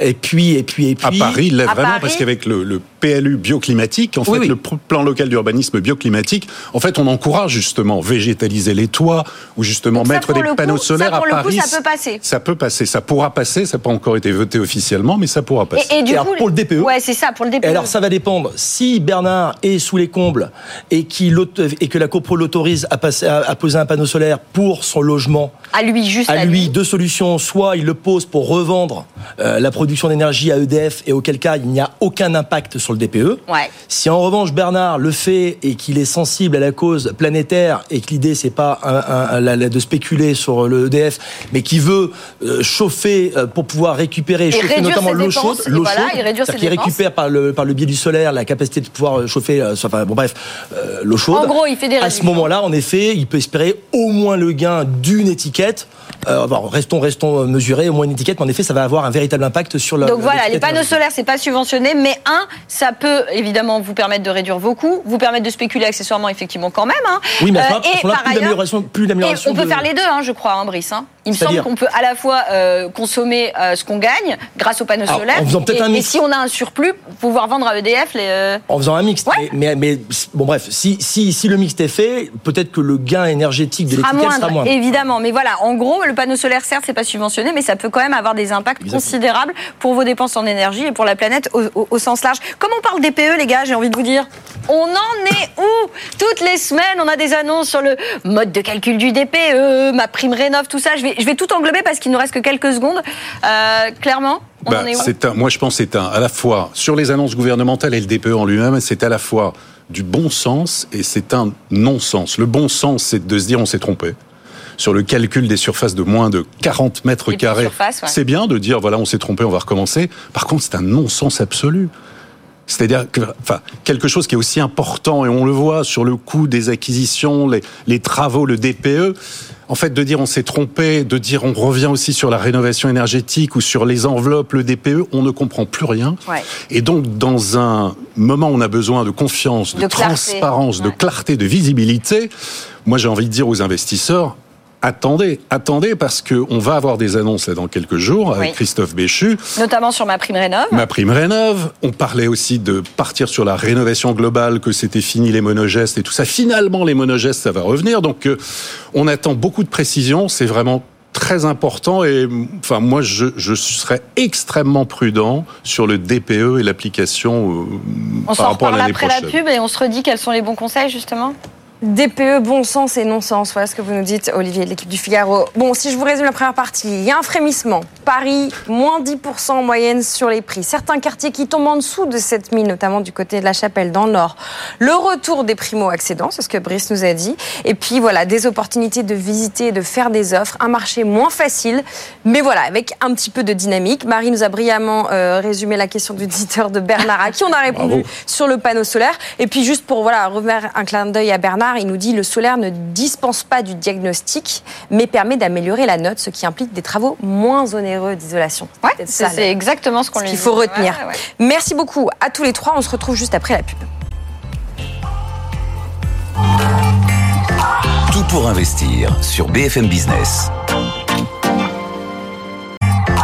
Speaker 7: Et puis, et puis, et puis.
Speaker 6: À Paris, il l'est
Speaker 5: à
Speaker 6: vraiment
Speaker 5: Paris-
Speaker 6: parce qu'avec le, le PLU bioclimatique, en fait,
Speaker 7: Oui, oui.
Speaker 6: le plan local d'urbanisme bioclimatique, en fait, on encourage justement végétaliser les toits ou justement
Speaker 5: ça,
Speaker 6: mettre des
Speaker 5: le coup,
Speaker 6: panneaux
Speaker 5: ça,
Speaker 6: solaires
Speaker 5: pour
Speaker 6: à
Speaker 5: le coup,
Speaker 6: Paris.
Speaker 5: ça peut passer.
Speaker 6: Ça peut passer, ça pourra passer. Ça n'a pas encore été voté officiellement, mais ça pourra passer.
Speaker 5: Et, et du
Speaker 7: Et
Speaker 5: coup,
Speaker 7: alors, pour le DPE
Speaker 5: Ouais, c'est ça, pour le DPE.
Speaker 7: Et alors ça va dépendre. Si Bernard est sous les combles et, que la copro l'autorise à, passer, à, à poser un panneau solaire pour son logement,
Speaker 5: à lui, juste
Speaker 7: à lui deux solutions. Soit il le pose pour revendre euh, la production d'énergie à EDF et auquel cas il n'y a aucun impact sur le DPE.
Speaker 5: Ouais.
Speaker 7: Si en revanche Bernard le fait et qu'il est sensible à la cause planétaire et que l'idée c'est pas un- un- un- la- la- de spéculer sur le EDF, mais qui veut euh, chauffer euh, pour pouvoir récupérer,
Speaker 5: Et
Speaker 7: chauffer notamment l'eau chaude, l'eau
Speaker 5: voilà,
Speaker 7: chaude,
Speaker 5: dépenses.
Speaker 7: récupère par le par le biais du solaire la capacité de pouvoir euh, chauffer, euh, enfin bon bref, euh, l'eau chaude.
Speaker 5: En gros, il fait des
Speaker 7: À ce moment-là, en effet, il peut espérer au moins le gain d'une étiquette. Euh, bon, restons, restons mesurés, au moins une étiquette, mais en effet, ça va avoir un véritable impact sur la.
Speaker 5: Donc voilà, les panneaux
Speaker 7: énergétique.
Speaker 5: solaires, c'est pas subventionné, mais un, ça peut évidemment vous permettre de réduire vos coûts, vous permettre de spéculer accessoirement effectivement quand même. Hein.
Speaker 7: Oui, mais ce
Speaker 5: Euh, et par
Speaker 7: plus d'amélioration, plus
Speaker 5: Et
Speaker 7: d'amélioration.
Speaker 5: on peut
Speaker 7: de-
Speaker 5: faire les deux, hein, je crois, hein, Brice. hein. Il me semble qu'on peut à la fois euh, consommer euh, ce qu'on gagne grâce aux panneaux solaires,
Speaker 7: en faisant peut-être
Speaker 5: et,
Speaker 7: un
Speaker 5: et si on a un surplus, pouvoir vendre à EDF les. euh,
Speaker 7: En faisant un mixte.
Speaker 5: Ouais.
Speaker 7: Mais, mais, mais, bon, bref, si, si, si le mixte est fait, peut-être que le gain énergétique de
Speaker 5: sera
Speaker 7: l'étiquette
Speaker 5: moindre,
Speaker 7: sera moindre.
Speaker 5: évidemment. Mais voilà, en gros, le panneau solaire, certes, c'est pas subventionné, mais ça peut quand même avoir des impacts
Speaker 7: Exactement.
Speaker 5: considérables pour vos dépenses en énergie et pour la planète au, au- au sens large. Comme on parle DPE, les gars, j'ai envie de vous dire, on en est où? Toutes les semaines, on a des annonces sur le mode de calcul du DPE, ma prime rénov, tout ça. Je vais, je vais tout englober parce qu'il nous reste que quelques secondes. Euh, clairement, on
Speaker 6: Bah,
Speaker 5: en est où
Speaker 6: un, moi, je pense que c'est un, à la fois, sur les annonces gouvernementales et le DPE en lui-même, c'est à la fois du bon sens et c'est un non-sens. Le bon sens, c'est de se dire on s'est trompé. Sur le calcul des surfaces de moins de 40 mètres carrés,
Speaker 5: ouais.
Speaker 6: c'est bien de dire voilà, on s'est trompé, on va recommencer. Par contre, c'est un non-sens absolu. C'est-à-dire que, enfin, quelque chose qui est aussi important, et on le voit sur le coût des acquisitions, les, les travaux, le DPE, en fait, de dire on s'est trompé, de dire on revient aussi sur la rénovation énergétique ou sur les enveloppes, le DPE, on ne comprend plus rien.
Speaker 5: Ouais.
Speaker 6: Et donc, dans un moment où on a besoin de confiance, de,
Speaker 5: De clarté.
Speaker 6: transparence, de clarté, de visibilité, moi j'ai envie de dire aux investisseurs, attendez, attendez, parce que on va avoir des annonces là dans quelques jours avec
Speaker 5: Oui.
Speaker 6: Christophe Béchu.
Speaker 5: Notamment sur ma prime rénov.
Speaker 6: Ma prime rénove. On parlait aussi de partir sur la rénovation globale, que c'était fini les monogestes et tout ça. Finalement, les monogestes, ça va revenir. Donc, euh, on attend beaucoup de précisions. C'est vraiment très important et enfin moi je, je serais extrêmement prudent sur le DPE et l'application euh,
Speaker 5: On
Speaker 6: par rapport à l'année
Speaker 5: après la pub et on se redit quels sont les bons conseils justement?
Speaker 2: DPE, bon sens et non-sens. Voilà ce que vous nous dites, Olivier, de l'équipe du Figaro. Bon, si je vous résume la première partie, il y a un frémissement. Paris, moins 10% en moyenne sur les prix. Certains quartiers qui tombent en dessous de 7000, notamment du côté de la Chapelle, dans le Nord. Le retour des primo-accédants, c'est ce que Brice nous a dit. Et puis voilà, des opportunités de visiter et de faire des offres. Un marché moins facile, mais voilà, avec un petit peu de dynamique. Marie nous a brillamment euh, résumé la question du visiteur de Bernard, à qui on a répondu
Speaker 6: Bravo.
Speaker 2: sur le panneau solaire. Et puis juste pour voilà remettre un clin d'œil à Bernard, il nous dit le solaire ne dispense pas du diagnostic, mais permet d'améliorer la note, ce qui implique des travaux moins onéreux d'isolation.
Speaker 5: Ouais, c'est
Speaker 2: ça,
Speaker 5: c'est exactement ce qu'on
Speaker 2: ce
Speaker 5: lui
Speaker 2: qu'il
Speaker 5: dit.
Speaker 2: faut retenir.
Speaker 5: Ouais, ouais, ouais.
Speaker 2: Merci beaucoup à tous les trois. On se retrouve juste après la pub.
Speaker 1: Tout pour investir sur BFM Business.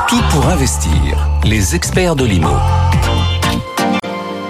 Speaker 1: Tout pour investir, les experts de l'IMO.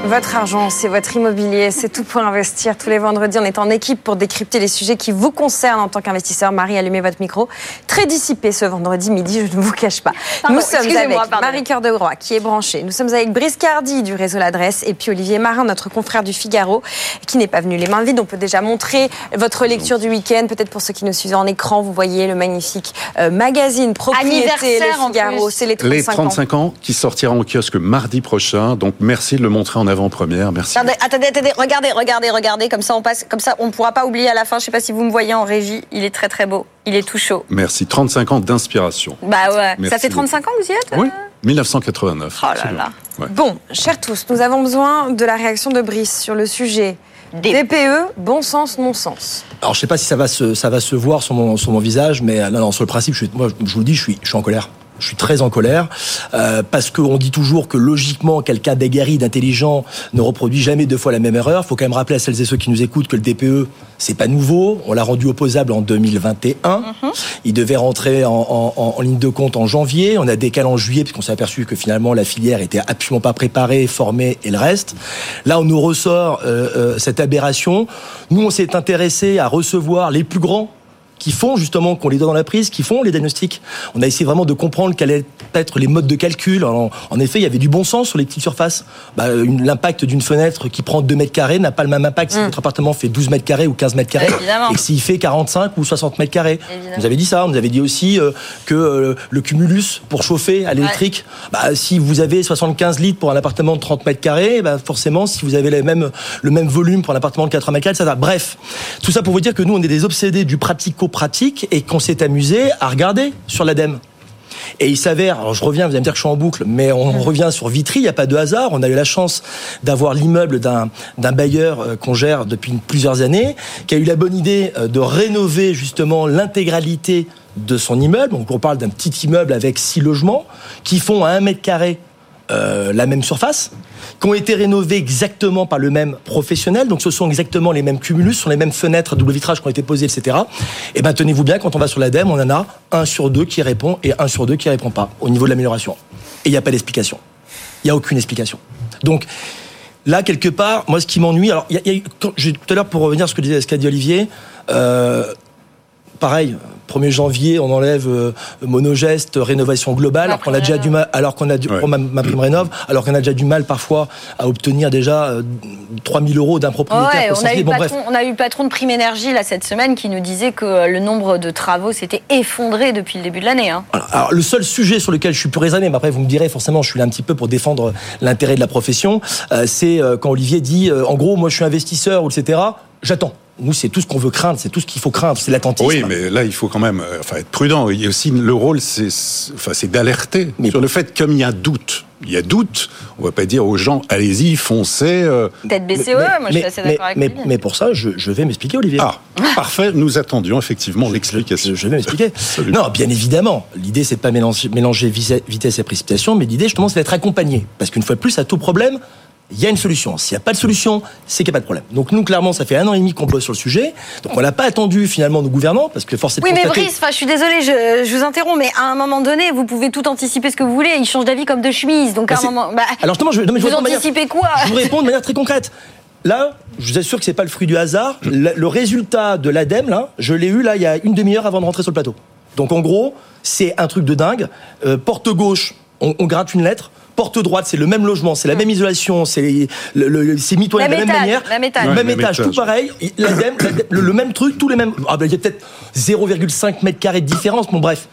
Speaker 2: Votre argent, c'est votre immobilier, c'est tout pour investir. Tous les vendredis, on est en équipe pour décrypter les sujets qui vous concernent en tant qu'investisseur. Marie, allumez votre micro. Très dissipé ce vendredi midi, je ne vous cache pas.
Speaker 5: Pardon,
Speaker 2: Nous sommes avec
Speaker 5: pardon.
Speaker 2: Marie Cœur de Groix, qui est branchée. Nous sommes avec Brice Cardi du réseau L'Adresse et puis Olivier Marin, notre confrère du Figaro, qui n'est pas venu les mains vides. On peut déjà montrer votre lecture du week-end. Peut-être pour ceux qui nous suivent en écran, vous voyez le magnifique euh, magazine Propriété,
Speaker 5: Anniversaire,
Speaker 2: le
Speaker 5: en
Speaker 2: Figaro. C'est les 35,
Speaker 6: Les 35 ans. qui sortira en kiosque mardi prochain. Donc merci de le montrer en avant-première. Merci.
Speaker 5: Attendez, attendez, attendez, regardez, regardez, regardez, comme ça on passe, comme ça on ne pourra pas oublier à la fin. Je sais pas si vous me voyez en régie, il est très très beau, il est tout chaud.
Speaker 6: Merci. 35 ans d'inspiration.
Speaker 5: Bah ouais,
Speaker 6: Merci
Speaker 5: ça fait 35 ans que vous y êtes
Speaker 6: Oui. 1989.
Speaker 5: Oh là
Speaker 6: absolument.
Speaker 5: là.
Speaker 6: Ouais.
Speaker 2: Bon, chers tous, nous avons besoin de la réaction de Brice sur le sujet.
Speaker 5: Des-
Speaker 2: DPE, bon sens, non sens.
Speaker 7: Alors je sais pas si ça va se, ça va se voir sur mon, sur mon visage, mais euh, non, non, sur le principe, je suis- moi, je vous le dis, je suis, je suis en colère. Je suis très en colère euh, parce qu'on dit toujours que logiquement, quelqu'un d'aguerri, d'intelligent ne reproduit jamais deux fois la même erreur. Il faut quand même rappeler à celles et ceux qui nous écoutent que le DPE, c'est pas nouveau. On l'a rendu opposable en 2021. Il devait rentrer en, en- en ligne de compte en janvier. On a décalé en juillet puisqu'on s'est aperçu que finalement la filière était absolument pas préparée, formée et le reste. Là, on nous ressort euh, euh, cette aberration. Nous, on s'est intéressé à recevoir les plus grands qui font justement, qu'on les doit dans la prise, qui font les diagnostics. On a essayé vraiment de comprendre quels allaient être les modes de calcul. En, en effet, il y avait du bon sens sur les petites surfaces. Bah, L'impact d'une fenêtre qui prend 2 mètres carrés n'a pas le même impact si votre appartement fait 12 mètres carrés ou 15 mètres carrés
Speaker 5: Évidemment.
Speaker 7: et s'il fait 45 ou 60 mètres carrés. On nous avait dit ça. On nous avait dit aussi euh, que euh, le cumulus pour chauffer à l'électrique, bah, si vous avez 75 litres pour un appartement de 30 mètres carrés, bah, forcément, si vous avez les mêmes, le même volume pour un appartement de 80 mètres carrés, ça va. Bref, tout ça pour vous dire que nous, on est des obsédés du pratico-pratique et qu'on s'est amusé à regarder sur l'ADEME. Et il s'avère, alors je reviens, vous allez me dire que je suis en boucle, mais on revient sur Vitry, il n'y a pas de hasard. On a eu la chance d'avoir l'immeuble d'un d'un bailleur euh, qu'on gère depuis plusieurs années, qui a eu la bonne idée euh, de rénover justement l'intégralité de son immeuble. Donc on parle d'un petit immeuble avec six logements qui font à un mètre carré euh, la même surface, qui ont été rénovés exactement par le même professionnel. Donc ce sont exactement les mêmes cumulus, ce sont les mêmes fenêtres à double vitrage qui ont été posées, etc. Et ben tenez-vous bien, quand on va sur l'ADEME, on en a un sur deux qui répond et un sur deux qui répond pas au niveau de l'amélioration. Et il n'y a pas d'explication. Il n'y a aucune explication. Donc là, quelque part, moi, ce qui m'ennuie, alors, y a- quand- tout à l'heure, pour revenir à ce que disait- ce qu'a dit Olivier, euh, pareil, 1er janvier, on enlève euh, monogeste, rénovation globale, alors qu'on a déjà du mal, alors qu'on a du,
Speaker 6: Ouais.
Speaker 7: pour ma, ma prime rénov, alors qu'on a déjà du mal parfois à obtenir déjà euh, 3000 euros d'un propriétaire
Speaker 5: Ouais, on, a eu
Speaker 7: Bon, bref.
Speaker 5: patron, on a eu le patron de Prime Énergie là, cette semaine qui nous disait que euh, le nombre de travaux s'était effondré depuis le début de l'année. hein.
Speaker 7: Alors, alors, le seul sujet sur lequel je suis plus raisonné, mais après vous me direz forcément, je suis là un petit peu pour défendre l'intérêt de la profession, euh, c'est euh, quand Olivier dit, euh, en gros, moi je suis investisseur, ou etc. J'attends. Nous, c'est tout ce qu'on veut craindre, c'est tout ce qu'il faut craindre, c'est l'attentisme.
Speaker 6: Oui, mais là, il faut quand même euh, enfin, être prudent. Il y a aussi le rôle, c'est enfin, c'est d'alerter
Speaker 7: Mais-
Speaker 6: sur le fait, comme il y a doute, il y a doute, on va pas dire aux gens, allez-y, foncez. euh.
Speaker 5: Peut-être BCE,
Speaker 7: Mais-
Speaker 5: moi je suis
Speaker 7: mais-
Speaker 5: assez
Speaker 7: mais-
Speaker 5: d'accord avec
Speaker 7: mais,
Speaker 5: lui.
Speaker 7: mais pour ça, je, je vais m'expliquer, Olivier.
Speaker 6: Ah, parfait, nous attendions effectivement l'explication.
Speaker 7: Je, je vais m'expliquer. Non, bien évidemment, l'idée c'est de pas mélanger, mélanger vitesse et précipitation, mais l'idée justement c'est d'être accompagné. Parce qu'une fois de plus, à tout problème, il y a une solution. S'il n'y a pas de solution, c'est qu'il n'y a pas de problème. Donc nous, clairement, ça fait un an et demi qu'on bosse sur le sujet. Donc on n'a pas attendu finalement nos gouvernants, parce que forcément.
Speaker 5: Oui, mais Brice, je suis désolée, je, je vous interromps, mais à un moment donné, vous pouvez tout anticiper ce que vous voulez. Il change d'avis comme de chemise. Donc à
Speaker 7: Bah,
Speaker 5: un moment. bah,
Speaker 7: Alors justement, je, non, mais je
Speaker 5: vous
Speaker 7: manière-
Speaker 5: anticipez quoi
Speaker 7: Je vous réponds de manière très concrète. Là, je vous assure que c'est pas le fruit du hasard. Le, le résultat de l'ADEME, là, je l'ai eu là il y a une demi-heure avant de rentrer sur le plateau. Donc en gros, c'est un truc de dingue. Euh, porte gauche, on, on gratte une lettre. Porte droite, c'est le même logement, c'est la même isolation, c'est les- le, le- c'est mitoyen de la
Speaker 5: Même
Speaker 7: manière,
Speaker 5: même étage.
Speaker 7: le
Speaker 6: Ouais,
Speaker 7: même
Speaker 6: même
Speaker 7: étage, tout pareil. L'ADEME, le, le même truc, tous les mêmes. Ah ben il y a peut-être 0,5 mètres carrés de différence. Bon bref,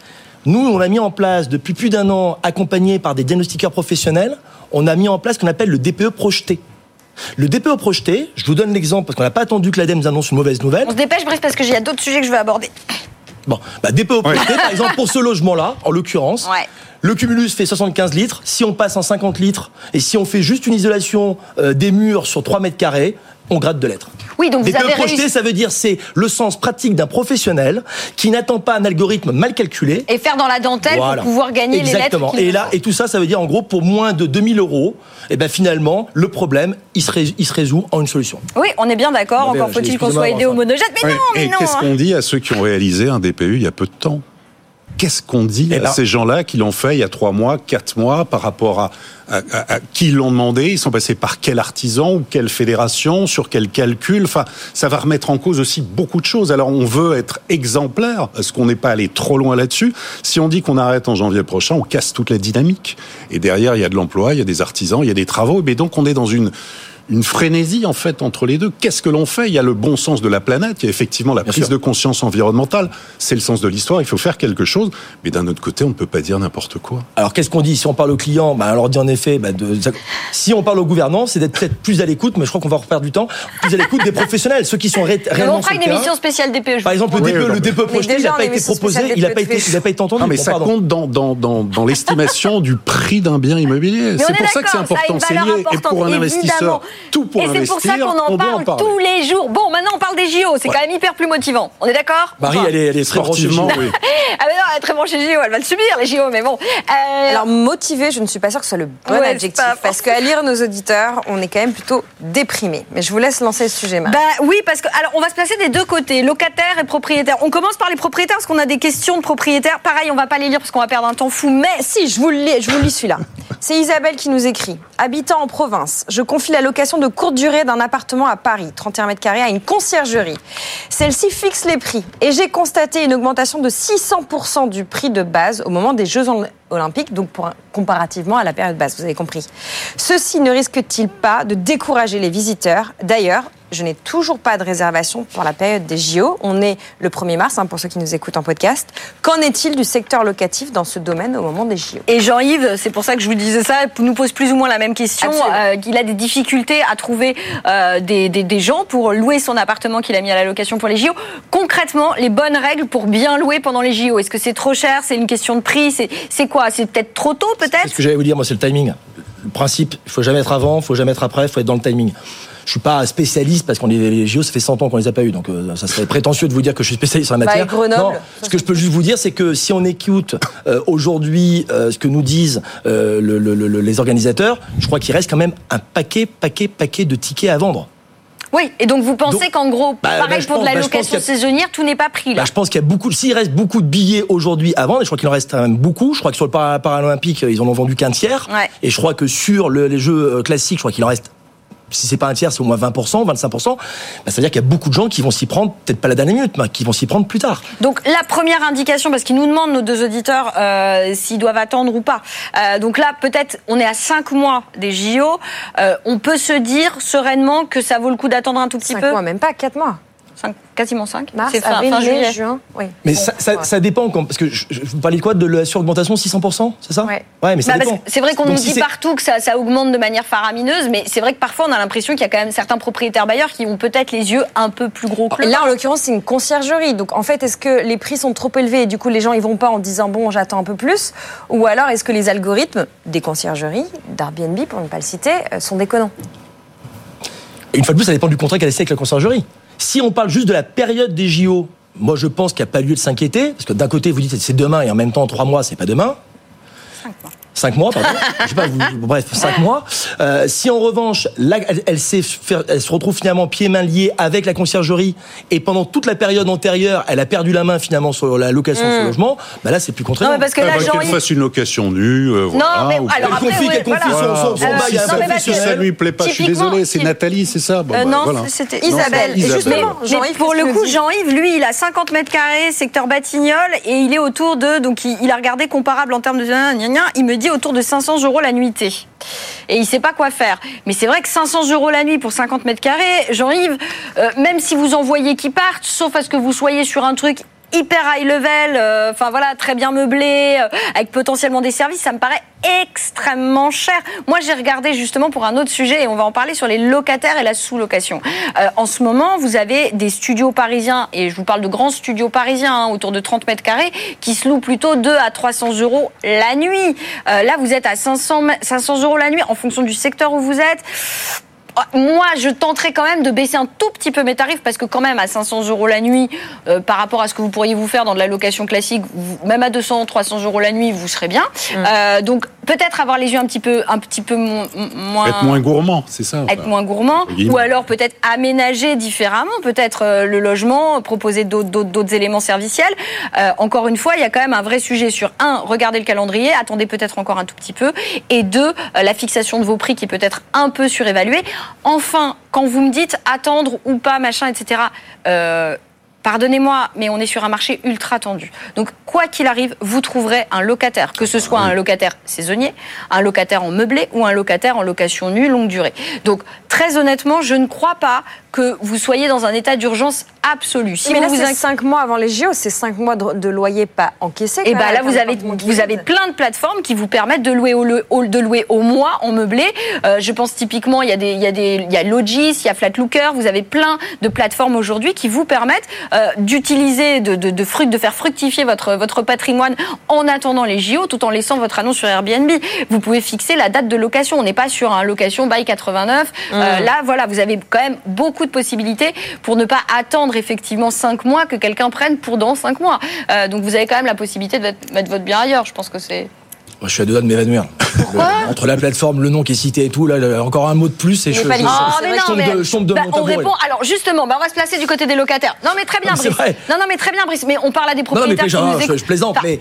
Speaker 7: nous on a mis en place depuis plus d'un an, accompagné par des diagnostiqueurs professionnels, on a mis en place ce qu'on appelle le DPE projeté. Le DPE projeté, je vous donne l'exemple parce qu'on n'a pas attendu que l'ADEME nous annonce une mauvaise nouvelle.
Speaker 5: On se dépêche, Brice, parce qu'il y a d'autres sujets que je veux aborder.
Speaker 7: Bon, bah, DPE projeté, par exemple, pour ce logement-là, en l'occurrence,
Speaker 5: Ouais.
Speaker 7: Le cumulus fait 75 litres. Si on passe en 50 litres et si on fait juste une isolation euh, des murs sur 3 mètres carrés, on gratte de lettres.
Speaker 5: Oui, donc vous avez
Speaker 7: projeté,
Speaker 5: réussi.
Speaker 7: ça veut dire c'est le sens pratique d'un professionnel qui n'attend pas un algorithme mal calculé.
Speaker 5: Et faire dans la dentelle
Speaker 7: Voilà.
Speaker 5: pour pouvoir gagner
Speaker 7: Exactement.
Speaker 5: les lettres. qu'il
Speaker 7: Et là, et tout ça, ça veut dire en gros pour moins de 2000 euros, et ben finalement le problème il se, rés- il se résout en une solution.
Speaker 5: Oui, on est bien d'accord. Encore
Speaker 7: euh,
Speaker 5: faut-il qu'on soit aidé au
Speaker 7: enfin.
Speaker 5: monogène. Mais non, mais
Speaker 6: Et
Speaker 5: non.
Speaker 6: qu'est-ce
Speaker 5: hein.
Speaker 6: qu'on dit à ceux qui ont réalisé un DPU il y a peu de temps? Qu'est-ce qu'on dit à ces gens-là qui l'ont fait il y a trois mois, quatre mois, par rapport à, à- à- à qui l'ont demandé? Ils sont passés par quel artisan ou quelle fédération, sur quel calcul? Enfin, ça va remettre en cause aussi beaucoup de choses. Alors, on veut être exemplaire. Est-ce qu'on n'est pas allé trop loin là-dessus Si on dit qu'on arrête en janvier prochain, on casse toute la dynamique. Et derrière, il y a de l'emploi, il y a des artisans, il y a des travaux. Mais donc, on est dans une une frénésie en fait entre les deux. Qu'est-ce que l'on fait? Il y a le bon sens de la planète, il y a effectivement la
Speaker 7: Bien
Speaker 6: prise
Speaker 7: sûr.
Speaker 6: de conscience environnementale, c'est le sens de l'histoire, il faut faire quelque chose, mais d'un autre côté, on ne peut pas dire n'importe quoi.
Speaker 7: Alors qu'est-ce qu'on dit? Si on parle aux clients bah, On leur dit en effet, bah, de, si on parle aux gouvernants, c'est d'être peut-être plus à l'écoute, mais je crois qu'on va reperdre du temps, plus à l'écoute des professionnels, ceux qui sont ré- réellement
Speaker 5: on fera une
Speaker 7: terrain.
Speaker 5: émission spéciale DPE.
Speaker 7: Par exemple, le.
Speaker 6: Oui,
Speaker 7: DPE,
Speaker 6: non,
Speaker 7: le
Speaker 6: mais-
Speaker 7: DPE projeté, il n'a pas été proposé, il n'a pas
Speaker 5: DPE.
Speaker 7: été, il n'a pas été entendu.
Speaker 6: Non, mais
Speaker 7: Bon,
Speaker 6: ça
Speaker 7: pardon.
Speaker 6: compte dans, dans, dans, dans l'estimation du prix d'un bien immobilier. C'est
Speaker 5: est
Speaker 6: pour ça que c'est important. C'est lié. Et pour un investisseur Tout pour
Speaker 5: Et c'est pour ça qu'on en parle
Speaker 6: en
Speaker 5: tous les jours. Bon, maintenant on parle des JO, c'est quand même hyper plus motivant. On est d'accord
Speaker 7: Marie, elle est, elle est très branchée.
Speaker 6: Sportivement, oui.
Speaker 5: Ah mais non, elle est très branchée JO, elle va le subir les JO, mais bon. Euh,
Speaker 2: Alors motivé, je ne suis pas sûre que ce soit le bon
Speaker 5: Ouais,
Speaker 2: adjectif
Speaker 5: pas
Speaker 2: parce qu'à lire nos auditeurs, on est quand même plutôt déprimé. Mais je vous laisse lancer le sujet, Marie.
Speaker 5: Bah oui, parce que alors on va se placer des deux côtés, locataires et propriétaires. On commence par les propriétaires parce qu'on a des questions de propriétaires. Pareil, on va pas les lire parce qu'on va perdre un temps fou, mais
Speaker 2: Si, je vous le lis, je vous lis celui-là. C'est Isabelle qui nous écrit. Habitant en province, je confie la location de courte durée d'un appartement à Paris, 31 mètres carrés, à une conciergerie. Celle-ci fixe les prix et j'ai constaté une augmentation de 600% du prix de base au moment des Jeux Ol- Olympiques, donc comparativement à la période basse, vous avez compris. Ceci ne risque-t-il pas de décourager les visiteurs? D'ailleurs, je n'ai toujours pas de réservation pour la période des JO. On est le 1er mars, hein, pour ceux qui nous écoutent en podcast. Qu'en est-il du secteur locatif dans ce domaine au moment des JO
Speaker 5: Et Jean-Yves, c'est pour ça que je vous disais ça, nous pose plus ou moins la même question, euh, qu'il a des difficultés à trouver euh, des, des- des gens pour louer son appartement qu'il a mis à la location pour les JO. Concrètement, les bonnes règles pour bien louer pendant les JO, est-ce que c'est trop cher? C'est une question de prix? C'est quoi? C'est peut-être trop tôt
Speaker 7: C'est
Speaker 5: peut-être?
Speaker 7: ce que j'allais vous dire, moi, c'est le timing. Le principe, il faut jamais être avant, il faut jamais être après, il faut être dans le timing. Je suis pas spécialiste parce qu'on est les JO, ça fait 100 ans qu'on les a pas eu, donc euh, ça serait prétentieux de vous dire que je suis spécialiste en la
Speaker 2: Bah,
Speaker 7: matière.
Speaker 2: et Grenoble,
Speaker 7: non, ce que je peux juste vous dire, c'est que si on écoute euh, aujourd'hui euh, ce que nous disent le- le- le- les organisateurs, je crois qu'il reste quand même un paquet, paquet, paquet de tickets à vendre.
Speaker 5: Oui, et donc vous pensez qu'en gros,
Speaker 7: bah,
Speaker 5: pareil
Speaker 7: bah,
Speaker 5: pour de la
Speaker 7: bah,
Speaker 5: location
Speaker 7: a-
Speaker 5: saisonnière, tout n'est pas pris là.
Speaker 7: Bah, je pense qu'il y a beaucoup, s'il reste beaucoup de billets aujourd'hui à vendre, et je crois qu'il en reste quand même beaucoup. Je crois que sur le para- paralympique, ils en ont vendu qu'un tiers.
Speaker 5: Ouais.
Speaker 7: Et je crois que sur le- les jeux classiques, je crois qu'il en reste. Si c'est pas un tiers, c'est au moins 20%, 25%. Bah, ça veut dire qu'il y a beaucoup de gens qui vont s'y prendre, peut-être pas la dernière minute, mais qui vont s'y prendre plus tard.
Speaker 5: Donc la première indication, parce qu'ils nous demandent nos deux auditeurs euh, s'ils doivent attendre ou pas. Euh, donc là, peut-être, on est à 5 mois des JO. Euh, on peut se dire sereinement que ça vaut le coup d'attendre un tout petit
Speaker 2: Cinq
Speaker 5: peu.
Speaker 2: mois, même pas 4 mois.
Speaker 5: Quasiment 5
Speaker 2: Mars,
Speaker 5: C'est fin,
Speaker 2: avril,
Speaker 5: fin
Speaker 2: mai,
Speaker 5: juillet.
Speaker 2: juin. Oui.
Speaker 7: Mais
Speaker 2: Bon,
Speaker 7: ça, ça,
Speaker 2: ouais.
Speaker 7: ça dépend, quand, parce que je, je- vous parlez de quoi De la suraugmentation 600%, c'est ça?
Speaker 2: Ouais.
Speaker 7: Ouais, mais ça
Speaker 5: Bah,
Speaker 7: dépend.
Speaker 5: c'est vrai qu'on nous
Speaker 7: si
Speaker 5: dit
Speaker 7: c'est-
Speaker 5: partout que ça, ça augmente de manière faramineuse, mais c'est vrai que parfois on a l'impression qu'il y a quand même certains propriétaires bailleurs qui ont peut-être les yeux un peu plus gros que
Speaker 2: Là, en l'occurrence, c'est une conciergerie. Donc, en fait, est-ce que les prix sont trop élevés et du coup, les gens ils vont pas en disant bon, j'attends un peu plus? Ou alors, est-ce que les algorithmes des conciergeries, d'Airbnb pour ne pas le citer, euh, sont déconnants?
Speaker 7: Et une fois de plus, ça dépend du contrat qu'elle a signé avec la conciergerie. Si on parle juste de la période des JO, moi je pense qu'il n'y a pas lieu de s'inquiéter, parce que d'un côté vous dites c'est demain et en même temps trois mois c'est pas demain. Cinq mois, pardon. Je sais pas, vous- bref, cinq mois. Euh, si en revanche, là, elle, elle, s'est faire- elle se retrouve finalement pieds mains liés avec la conciergerie et pendant toute la période antérieure, elle a perdu la main finalement sur la location de son logement, bah là c'est plus contraignant.
Speaker 5: Non, mais parce que
Speaker 6: Ah,
Speaker 5: là,
Speaker 6: bah, qu'elle fasse une location nue. euh,
Speaker 5: Non,
Speaker 6: voilà,
Speaker 5: mais
Speaker 6: ou-
Speaker 5: alors
Speaker 7: Elle confie, qu'elle confie
Speaker 5: voilà.
Speaker 7: son- son- son
Speaker 5: Euh,
Speaker 7: bail à
Speaker 5: non,
Speaker 6: si ça lui plaît pas, je suis désolé, c'est Nathalie, c'est ça Bon,
Speaker 5: Euh,
Speaker 6: bah,
Speaker 5: non,
Speaker 6: voilà.
Speaker 5: c'était
Speaker 6: Non,
Speaker 2: Isabelle. Et justement,
Speaker 5: Mais pour le coup, Jean-Yves, lui, il a 50 mètres carrés, secteur Batignolles, et il est autour de. Donc, il, a regardé comparable en termes de. il me dit autour de 500 euros la nuitée. Et il sait pas quoi faire. Mais c'est vrai que 500 euros la nuit pour 50 mètres carrés, Jean-Yves, euh, même si vous en voyez qui partent, sauf à ce que vous soyez sur un truc hyper high level, euh, enfin voilà, très bien meublé, euh, avec potentiellement des services, ça me paraît extrêmement cher. Moi, j'ai regardé justement pour un autre sujet, et on va en parler sur les locataires et la sous-location. Euh, en ce moment, vous avez des studios parisiens, et je vous parle de grands studios parisiens, hein, autour de 30 mètres carrés, qui se louent plutôt 2 à 300 euros la nuit. Euh, là, vous êtes à 500, me- 500 euros la nuit, en fonction du secteur où vous êtes. Ah, Moi, je tenterais quand même de baisser un tout petit peu mes tarifs parce que quand même à 500 euros la nuit, euh, par rapport à ce que vous pourriez vous faire dans de la location classique, vous- même à 200, 300 euros la nuit, vous serez bien. Euh, donc peut-être avoir les yeux un petit peu, un petit peu moins,
Speaker 6: Être moins gourmand, c'est ça.
Speaker 5: être
Speaker 6: enfin.
Speaker 5: moins gourmand, ou alors peut-être aménager différemment, peut-être euh, le logement, proposer d'autres éléments serviciels. Euh, encore une fois, il y a quand même un vrai sujet sur un, regardez le calendrier, attendez peut-être encore un tout petit peu, et deux, euh, la fixation de vos prix qui peut être un peu surévaluée. Enfin, quand vous me dites attendre ou pas, machin, etc. euh, Pardonnez-moi, mais on est sur un marché ultra tendu. Donc, quoi qu'il arrive, vous trouverez un locataire, que ce soit un locataire saisonnier, un locataire en meublé ou un locataire en location nue longue durée. Donc, très honnêtement, je ne crois pas que vous soyez dans un état d'urgence absolu.
Speaker 2: Si mais là, c'est 5 mois avant les JO, c'est 5 mois de, de, loyer pas encaissé.
Speaker 5: Et bah là, vous avez, vous avez plein de plateformes qui vous permettent de louer au, de louer au mois en meublé. Euh, je pense typiquement, il y a des, il y a des, il y a Logis, il y a Flatlooker. Vous avez plein de plateformes aujourd'hui qui vous permettent euh, d'utiliser, de, de, de, de faire fructifier votre, votre patrimoine en attendant les JO, tout en laissant votre annonce sur Airbnb. Vous pouvez fixer la date de location. On n'est pas sur un location by 89. Euh, mmh. là, voilà, vous avez quand même beaucoup de possibilités pour ne pas attendre effectivement 5 mois que quelqu'un prenne pour dans 5 mois. Euh, donc vous avez quand même la possibilité de mettre votre bien ailleurs. Je pense que c'est.
Speaker 7: Je suis à deux doigts de m'évanouir. Entre la plateforme, le nom qui est cité et tout, là, encore un mot de plus et je, je,
Speaker 5: je, je, tombe de, bah, mon On répond. Alors justement, bah, on va se placer du côté des locataires. Non mais très bien, Brice. Non non mais très bien, Brice. Mais on parle à des propriétaires
Speaker 7: non,
Speaker 5: mais
Speaker 7: qui nous je, plaisante, mais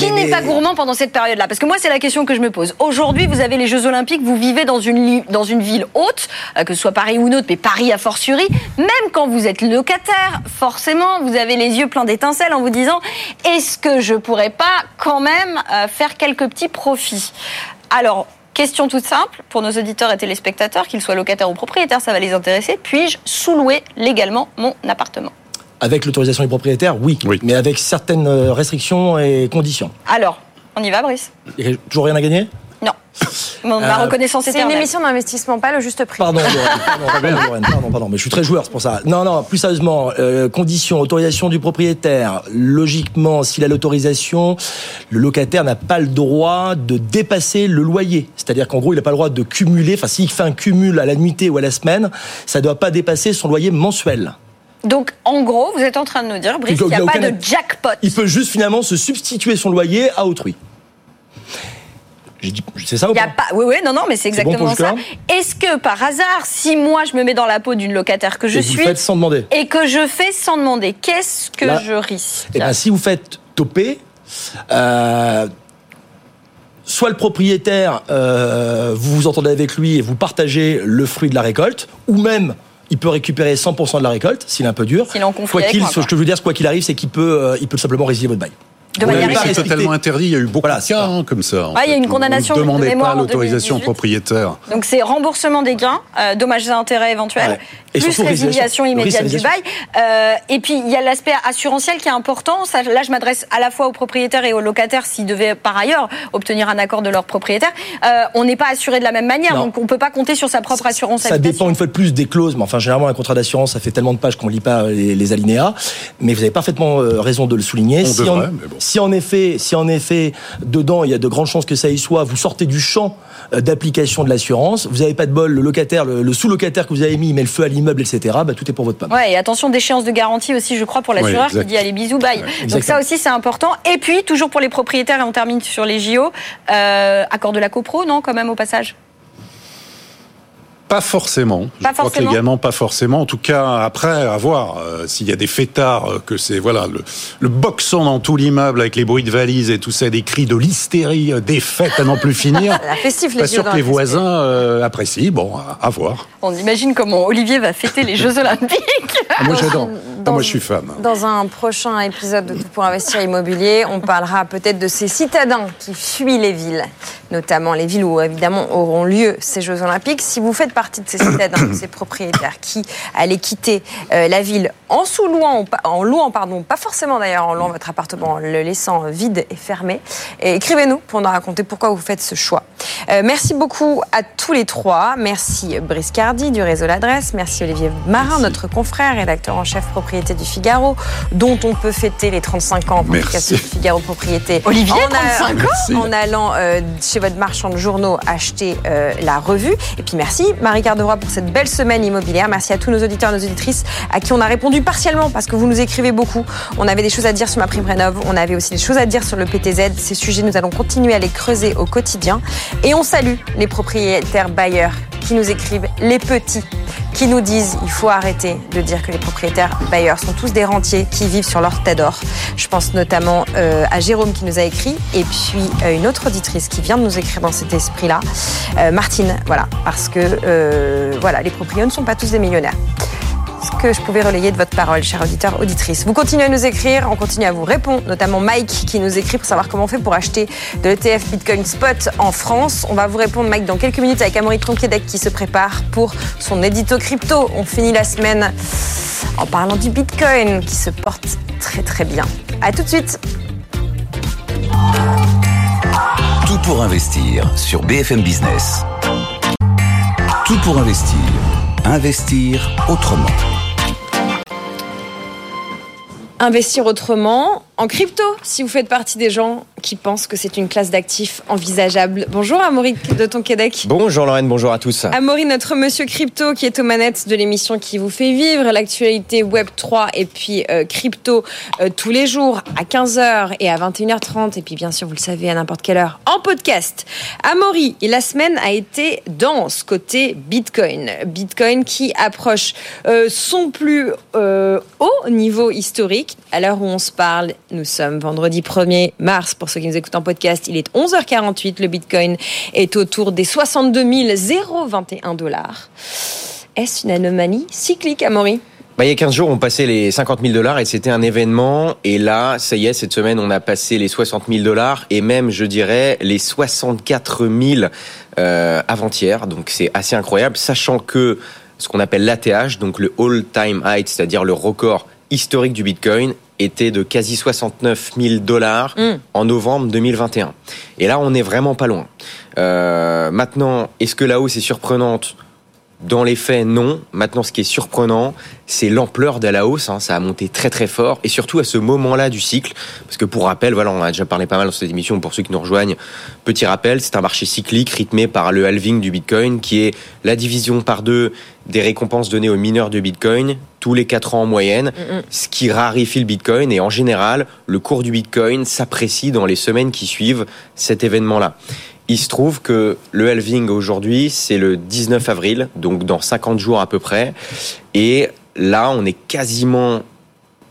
Speaker 5: qui n'est pas gourmand pendant cette période-là? Parce que moi, c'est la question que je me pose. Aujourd'hui, vous avez les Jeux Olympiques, vous vivez dans une, dans une ville haute, euh, que ce soit Paris ou une autre, mais Paris a fortiori. Même quand vous êtes locataire, forcément, vous avez les yeux pleins d'étincelles en vous disant est-ce que je pourrais pas quand même euh, faire quelques petits profits? Alors, Question toute simple pour nos auditeurs et téléspectateurs, qu'ils soient locataires ou propriétaires, ça va les intéresser. Puis-je sous-louer légalement mon appartement?
Speaker 7: Avec l'autorisation du propriétaire, oui, oui, mais avec certaines euh, restrictions et conditions.
Speaker 5: Alors, on y va, Brice?
Speaker 7: Il toujours rien à gagner?
Speaker 5: Non. Mon, ma euh, reconnaissance
Speaker 2: C'est une émission d'investissement, pas le juste prix.
Speaker 7: Pardon, pardon, pardon, pardon, pardon, mais je suis très joueur, c'est pour ça. Non, non, plus sérieusement, euh, conditions, autorisation du propriétaire. Logiquement, s'il a l'autorisation, le locataire n'a pas le droit de dépasser le loyer. C'est-à-dire qu'en gros, il n'a pas le droit de cumuler, enfin, s'il fait un cumul à la nuitée ou à la semaine, ça ne doit pas dépasser son loyer mensuel.
Speaker 5: Donc, en gros, vous êtes en train de nous dire, Brice, qu'il n'y a, pas de jackpot.
Speaker 7: Il peut juste finalement se substituer son loyer à autrui. C'est ça ou pas,
Speaker 5: Oui, oui, non, non, mais c'est exactement ça. Est-ce que par hasard, si moi je me mets dans la peau d'une locataire que je
Speaker 7: et
Speaker 5: suis.
Speaker 7: Vous sans demander.
Speaker 5: Et que je fais sans demander, qu'est-ce que je risque
Speaker 7: Eh bien, si vous faites toper, euh, soit le propriétaire, euh, vous vous entendez avec lui et vous partagez le fruit de la récolte, ou même il peut récupérer 100% de la récolte, s'il est un peu dur.
Speaker 5: quoi
Speaker 7: qu'il, ce que je veux dire, quoi qu'il arrive, c'est qu'il peut, euh, il peut simplement résilier votre bail.
Speaker 6: De oui, c'est totalement interdit. Il y a eu beaucoup de cas hein, comme ça.
Speaker 5: Ah, il y a une condamnation
Speaker 6: de mémoire
Speaker 5: pas
Speaker 6: l'autorisation propriétaire.
Speaker 5: Donc c'est remboursement des gains, euh, dommages et intérêts éventuels, et plus résiliation immédiate du bail. Euh, et puis il y a l'aspect assurantiel qui est important. Ça, là, je m'adresse à la fois aux propriétaires et aux locataires s'ils devaient par ailleurs obtenir un accord de leur propriétaire. Euh, on n'est pas assuré de la même manière, donc on peut pas compter sur sa propre assurance.
Speaker 7: Ça dépend une fois de plus des clauses, mais enfin généralement un contrat d'assurance, ça fait tellement de pages qu'on lit pas les, les, alinéas. Mais vous avez parfaitement raison de le souligner.
Speaker 6: Si,
Speaker 7: devrait,
Speaker 6: en,
Speaker 7: bon. Si en effet si en effet, dedans, il y a de grandes chances que ça y soit, vous sortez du champ euh, d'application de l'assurance, vous n'avez pas de bol, le locataire, le, sous-locataire que vous avez mis, il met le feu à l'immeuble, etc., bah, tout est pour votre pomme.
Speaker 5: Ouais, et attention d'échéance de garantie aussi, je crois, pour l'assureur qui dit allez, bisous, bye. Donc ça aussi, c'est important. Et puis, toujours pour les propriétaires, et on termine sur les JO, euh, accord de la copro, non, quand même, au passage?
Speaker 6: Pas forcément. Je
Speaker 5: pas
Speaker 6: crois
Speaker 5: forcément.
Speaker 6: que légalement, pas forcément. En tout cas, après, à voir euh, s'il y a des fêtards, euh, que c'est voilà le, le boxon dans tout l'immeuble avec les bruits de valises et tout ça, des cris de l'hystérie, euh, des fêtes à n'en plus finir.
Speaker 2: La festif, les
Speaker 6: pas sûr que les voisins apprécient. Bon, à, à, voir.
Speaker 5: On imagine comment Olivier va fêter les Jeux Olympiques.
Speaker 6: Ah, moi, j'adore. Ah, moi, je suis fan.
Speaker 2: Dans un prochain épisode de Tout pour investir immobilier, on parlera peut-être de ces citadins qui fuient les villes, notamment les villes où évidemment auront lieu ces Jeux Olympiques. Si vous faites partie de ces citadins, de propriétaires qui allaient quitter euh, la ville en sous-louant, en louant, pardon, pas forcément d'ailleurs en louant votre appartement, en le laissant vide et fermé, et écrivez-nous pour nous raconter pourquoi vous faites ce choix. Euh, merci beaucoup à tous les trois. Merci Brice Cardi du réseau L'Adresse. Merci Olivier Marin, merci. notre confrère, rédacteur en chef propriété du Figaro, dont on peut fêter les 35 ans en publication du Figaro Propriété.
Speaker 5: Olivier, en 35 ans
Speaker 2: En allant euh, chez votre marchand de journaux acheter euh, la revue. Et puis merci Marie Cardoroy pour cette belle semaine immobilière. Merci à tous nos auditeurs, nos auditrices à qui on a répondu partiellement parce que vous nous écrivez beaucoup. On avait des choses à dire sur ma prime rénov. On avait aussi des choses à dire sur le PTZ. Ces sujets, nous allons continuer à les creuser au quotidien. Et on salue les propriétaires bailleurs qui nous écrivent, les petits qui nous disent il faut arrêter de dire que les propriétaires bailleurs sont tous des rentiers qui vivent sur leur tête d'or. Je pense notamment euh, à Jérôme qui nous a écrit et puis euh, une autre auditrice qui vient de nous écrire dans cet esprit-là, euh, Martine. Voilà, parce que voilà, les propriétaires ne sont pas tous des millionnaires. Que je pouvais relayer de votre parole, cher auditeur, auditrice. Vous continuez à nous écrire, on continue à vous répondre, notamment Mike qui nous écrit pour savoir comment on fait pour acheter de l'ETF Bitcoin Spot en France. On va vous répondre, Mike, dans quelques minutes avec Amaury Tronquedec qui se prépare pour son édito crypto. On finit la semaine en parlant du Bitcoin qui se porte très très bien. À tout de suite.
Speaker 1: Tout pour investir sur BFM Business. Tout pour investir. Investir autrement.
Speaker 2: Investir autrement, en crypto, si vous faites partie des gens qui pensent que c'est une classe d'actifs envisageable. Bonjour Amaury de Tonquédec.
Speaker 8: Bonjour Lorraine, bonjour à tous.
Speaker 2: Amaury, notre monsieur crypto qui est aux manettes de l'émission qui vous fait vivre l'actualité Web 3 et puis euh, crypto euh, tous les jours à 15h et à 21h30 et puis bien sûr vous le savez à n'importe quelle heure en podcast. Amaury, la semaine a été dense côté Bitcoin. Bitcoin qui approche euh, son plus haut niveau historique à l'heure où on se parle nous sommes vendredi 1er mars. Pour ceux qui nous écoutent en podcast, il est 11h48. Le Bitcoin est autour des 62 021 dollars. Est-ce une anomalie cyclique, Amaury?
Speaker 8: Bah, il y a 15 jours, on passait les 50 000 dollars et c'était un événement. Et là, ça y est, cette semaine, on a passé les 60 000 dollars et même, je dirais, les 64 000 euh, avant-hier. Donc c'est assez incroyable, sachant que ce qu'on appelle l'ATH, donc le all-time high, c'est-à-dire le record historique du Bitcoin, était de quasi 69 000 dollars mm. en novembre 2021. Et là, on n'est vraiment pas loin. Euh, maintenant, est-ce que la hausse est surprenante? Dans les faits, non. Maintenant, ce qui est surprenant, c'est l'ampleur de la hausse. Hein. Ça a monté très très fort, et surtout à ce moment-là du cycle, parce que pour rappel, voilà, on a déjà parlé pas mal dans cette émission. Pour ceux qui nous rejoignent, petit rappel, c'est un marché cyclique rythmé par le halving du Bitcoin, qui est la division par deux des récompenses données aux mineurs de Bitcoin tous les quatre ans en moyenne, ce qui raréfie le Bitcoin. Et en général, le cours du Bitcoin s'apprécie dans les semaines qui suivent cet événement-là. Il se trouve que le halving aujourd'hui, c'est le 19 avril, donc dans 50 jours à peu près. Et là, on est quasiment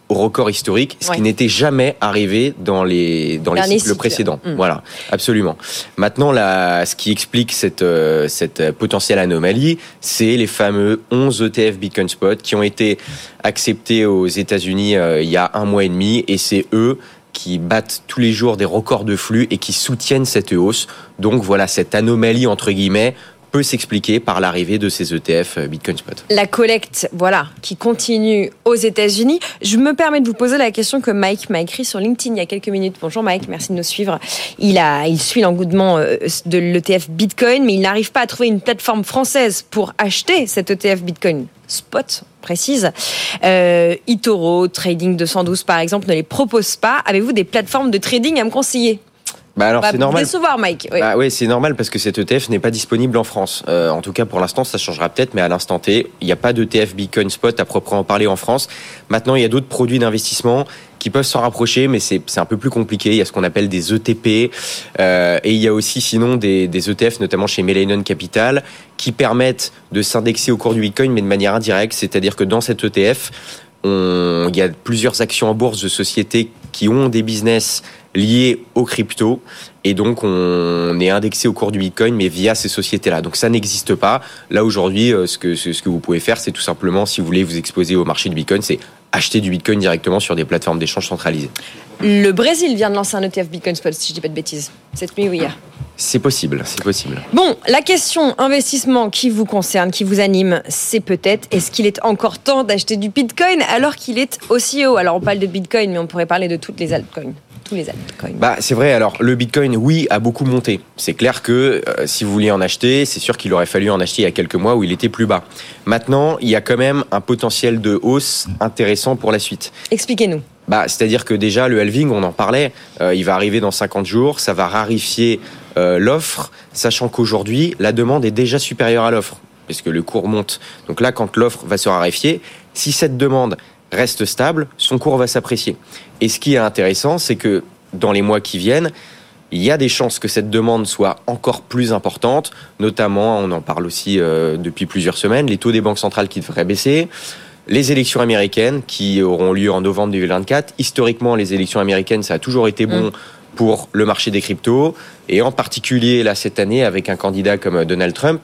Speaker 8: au record historique, ce qui n'était jamais arrivé dans les dans les cycles, précédents. Mm. Voilà, absolument. Maintenant, là, ce qui explique cette euh, cette potentielle anomalie, c'est les fameux 11 ETF Bitcoin Spot qui ont été acceptés aux États-Unis euh, il y a un mois et demi, et c'est eux qui battent tous les jours des records de flux et qui soutiennent cette hausse. Donc voilà, cette anomalie entre guillemets peut s'expliquer par l'arrivée de ces ETF euh, Bitcoin Spot.
Speaker 2: La collecte, voilà, qui continue aux États-Unis. Je me permets de vous poser la question que Mike m'a écrit sur LinkedIn il y a quelques minutes. Bonjour Mike, merci de nous suivre. Il suit l'engouement euh, de l'ETF Bitcoin, mais il n'arrive pas à trouver une plateforme française pour acheter cet ETF Bitcoin Spot précise. Euh, Itoro, Trading 212 par exemple, ne les propose pas. Avez-vous des plateformes de trading à me conseiller?
Speaker 8: Bah alors c'est normal.
Speaker 2: Décevoir, Mike.
Speaker 8: Oui, bah c'est normal parce que cet ETF n'est pas disponible en France. Euh, en tout cas, pour l'instant, ça changera peut-être, mais à l'instant T, il n'y a pas d'ETF Bitcoin Spot à proprement parler en France. Maintenant, il y a d'autres produits d'investissement qui peuvent s'en rapprocher, mais c'est un peu plus compliqué. Il y a ce qu'on appelle des ETP, euh, et il y a aussi sinon des, des ETF, notamment chez Millennium Capital, qui permettent de s'indexer au cours du Bitcoin, mais de manière indirecte. C'est-à-dire que dans cet ETF, on, il y a plusieurs actions en bourse de sociétés qui ont des business liés aux crypto et donc on est indexé au cours du Bitcoin mais via ces sociétés-là. Donc ça n'existe pas. Là aujourd'hui, euh, ce que ce que vous pouvez faire, c'est tout simplement si vous voulez vous exposer au marché du Bitcoin, c'est acheter du Bitcoin directement sur des plateformes d'échange centralisées.
Speaker 2: Le Brésil vient de lancer un ETF Bitcoin Spot, si je dis pas de bêtises, cette nuit ou hier.
Speaker 8: C'est possible, c'est possible.
Speaker 2: Bon, la question investissement qui vous concerne, qui vous anime, c'est peut-être est-ce qu'il est encore temps d'acheter du Bitcoin alors qu'il est aussi haut Alors on parle de Bitcoin, mais on pourrait parler de toutes les altcoins les
Speaker 8: Bah, c'est vrai. Alors, le Bitcoin, oui, a beaucoup monté. C'est clair que euh, si vous vouliez en acheter, c'est sûr qu'il aurait fallu en acheter il y a quelques mois où il était plus bas. Maintenant, il y a quand même un potentiel de hausse intéressant pour la suite.
Speaker 2: Expliquez-nous.
Speaker 8: Bah, c'est-à-dire que déjà, le halving, on en parlait, euh, il va arriver dans 50 jours, ça va rarifier euh, l'offre, sachant qu'aujourd'hui, la demande est déjà supérieure à l'offre, puisque le cours monte. Donc là, quand l'offre va se rarifier, si cette demande reste stable, son cours va s'apprécier. Et ce qui est intéressant, c'est que dans les mois qui viennent, il y a des chances que cette demande soit encore plus importante, notamment, on en parle aussi euh, depuis plusieurs semaines, les taux des banques centrales qui devraient baisser, les élections américaines qui auront lieu en novembre 2024. Historiquement, les élections américaines, ça a toujours été bon mm. pour le marché des cryptos, et en particulier là cette année avec un candidat comme Donald Trump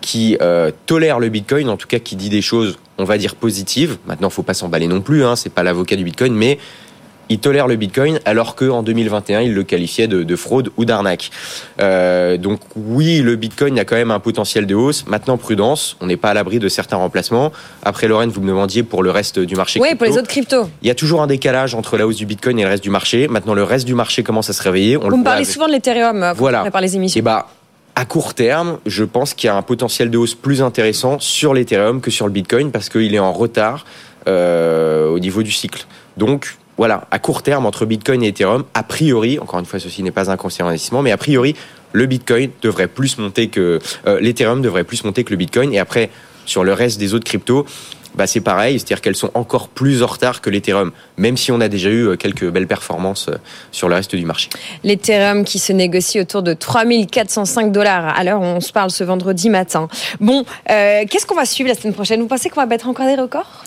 Speaker 8: qui euh, tolère le Bitcoin, en tout cas qui dit des choses, on va dire positives. Maintenant, faut pas s'emballer non plus, hein, c'est pas l'avocat du Bitcoin, mais il tolère le Bitcoin alors qu'en 2021, il le qualifiait de, de fraude ou d'arnaque. Euh, donc oui, le Bitcoin a quand même un potentiel de hausse. Maintenant, prudence, on n'est pas à l'abri de certains remplacements. Après, Lorraine, vous me demandiez pour le reste du marché.
Speaker 2: Oui,
Speaker 8: crypto.
Speaker 2: pour les autres cryptos.
Speaker 8: Il y a toujours un décalage entre la hausse du Bitcoin et le reste du marché. Maintenant, le reste du marché commence à se réveiller. On
Speaker 2: Vous me parlez
Speaker 8: avec-
Speaker 2: souvent de l'Ethereum euh,
Speaker 8: Voilà.
Speaker 2: on prépare les émissions.
Speaker 8: Et bah, à court terme, je pense qu'il y a un potentiel de hausse plus intéressant sur l'Ethereum que sur le Bitcoin parce qu'il est en retard euh, au niveau du cycle. Donc, voilà, à court terme, entre Bitcoin et Ethereum, a priori, encore une fois, ceci n'est pas un conseil en investissement, mais a priori, le Bitcoin devrait plus monter que euh, l'Ethereum devrait plus monter que le Bitcoin. Et après, sur le reste des autres cryptos, bah c'est pareil, c'est-à-dire qu'elles sont encore plus en retard que l'Ethereum, même si on a déjà eu euh, quelques belles performances euh, sur le reste du marché.
Speaker 2: L'Ethereum qui se négocie autour de 3405 dollars à l'heure où on se parle ce vendredi matin. Bon, euh, qu'est-ce qu'on va suivre la semaine prochaine? Vous pensez qu'on va battre encore des records?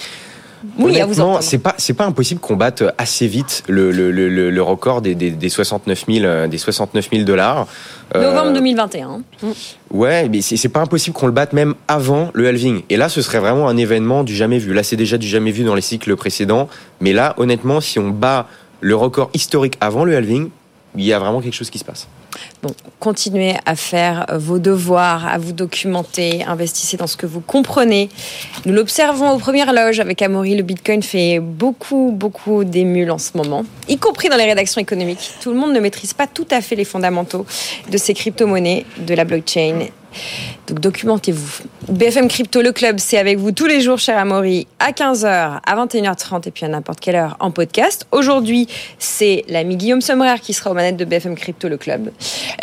Speaker 2: Oui,
Speaker 8: Honnêtement, c'est pas c'est pas impossible qu'on batte assez vite le, le, le, record des, des, des 69 000 euh, des 69 000 dollars. Euh,
Speaker 2: Novembre 2021.
Speaker 8: Ouais, mais c'est c'est pas impossible qu'on le batte même avant le halving. Et là, ce serait vraiment un événement du jamais vu. Là, c'est déjà du jamais vu dans les cycles précédents. Mais là, honnêtement, si on bat le record historique avant le halving, il y a vraiment quelque chose qui se passe.
Speaker 2: Bon, continuez à faire vos devoirs, à vous documenter, investissez dans ce que vous comprenez. Nous l'observons aux premières loges avec Amaury. Le Bitcoin fait beaucoup, beaucoup d'émules en ce moment, y compris dans les rédactions économiques. Tout le monde ne maîtrise pas tout à fait les fondamentaux de ces crypto-monnaies, de la blockchain. Donc documentez-vous. BFM Crypto, le club, c'est avec vous tous les jours, cher Amaury, à 15h, à 21h30 et puis à n'importe quelle heure en podcast. Aujourd'hui, c'est l'ami Guillaume Sommerer qui sera aux manettes de BFM Crypto, le club.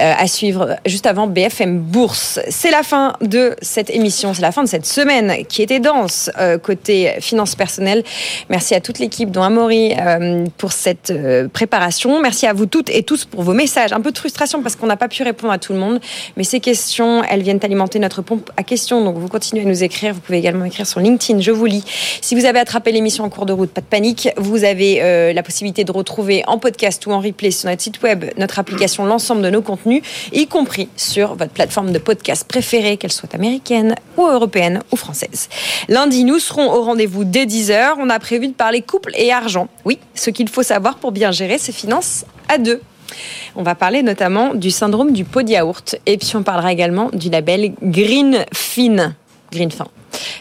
Speaker 2: Euh, à suivre juste avant BFM Bourse. C'est la fin de cette émission, c'est la fin de cette semaine qui était dense euh, côté finances personnelles. Merci à toute l'équipe, dont Amaury, euh, pour cette préparation. Merci à vous toutes et tous pour vos messages. Un peu de frustration parce qu'on n'a pas pu répondre à tout le monde, mais ces questions, elles viennent alimenter notre pompe à questions. Donc vous continuez à nous écrire. Vous pouvez également écrire sur LinkedIn. Je vous lis. Si vous avez attrapé l'émission en cours de route, pas de panique. Vous avez euh, la possibilité de retrouver en podcast ou en replay sur notre site web, notre application, l'ensemble de nos contenus, y compris sur votre plateforme de podcast préférée, qu'elle soit américaine ou européenne ou française. Lundi, nous serons au rendez-vous dès 10h. On a prévu de parler couple et argent. Oui, ce qu'il faut savoir pour bien gérer ses finances à deux. On va parler notamment du syndrome du pot de yaourt et puis on parlera également du label Green Fin.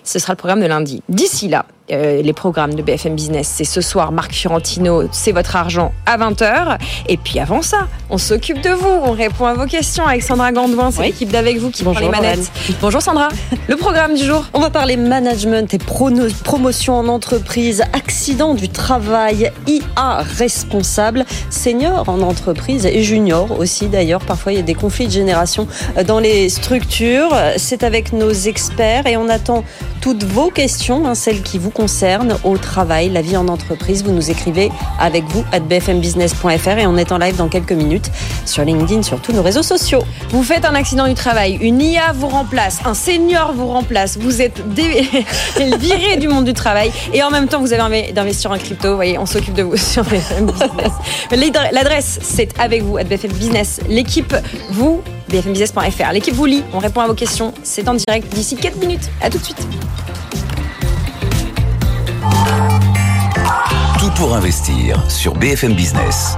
Speaker 2: Ce sera le programme de lundi. D'ici là, euh, les programmes de BFM Business, c'est ce soir Marc Fiorentino, c'est votre argent à 20h. Et puis avant ça, on s'occupe de vous, on répond à vos questions avec Sandra Gandouin, c'est
Speaker 9: Oui.
Speaker 2: l'équipe d'avec vous qui
Speaker 9: Bonjour,
Speaker 2: prend les manettes. Bonjour Sandra. Le programme du jour.
Speaker 9: On va parler management et promotion en entreprise, accident du travail, IA responsable, senior en entreprise et junior aussi d'ailleurs. Parfois il y a des conflits de génération euh, dans les structures. C'est avec nos experts et on attend toutes vos questions, hein, celles qui vous concernent au travail, la vie en entreprise. Vous nous écrivez avec vous à bfmbusiness.fr et on est en live dans quelques minutes sur LinkedIn, sur tous nos réseaux sociaux.
Speaker 2: Vous faites un accident du travail, une IA vous remplace, un senior vous remplace, vous êtes viré du monde du travail et en même temps vous avez envie d'investir en crypto. Vous voyez, on s'occupe de vous sur BFM Business. L'adre- L'adresse, c'est avec vous, à BFM Business. L'équipe, vous, bfmbusiness.fr. L'équipe vous lit, on répond à vos questions. C'est en direct d'ici 4 minutes. À tout de suite.
Speaker 1: Pour investir sur BFM Business.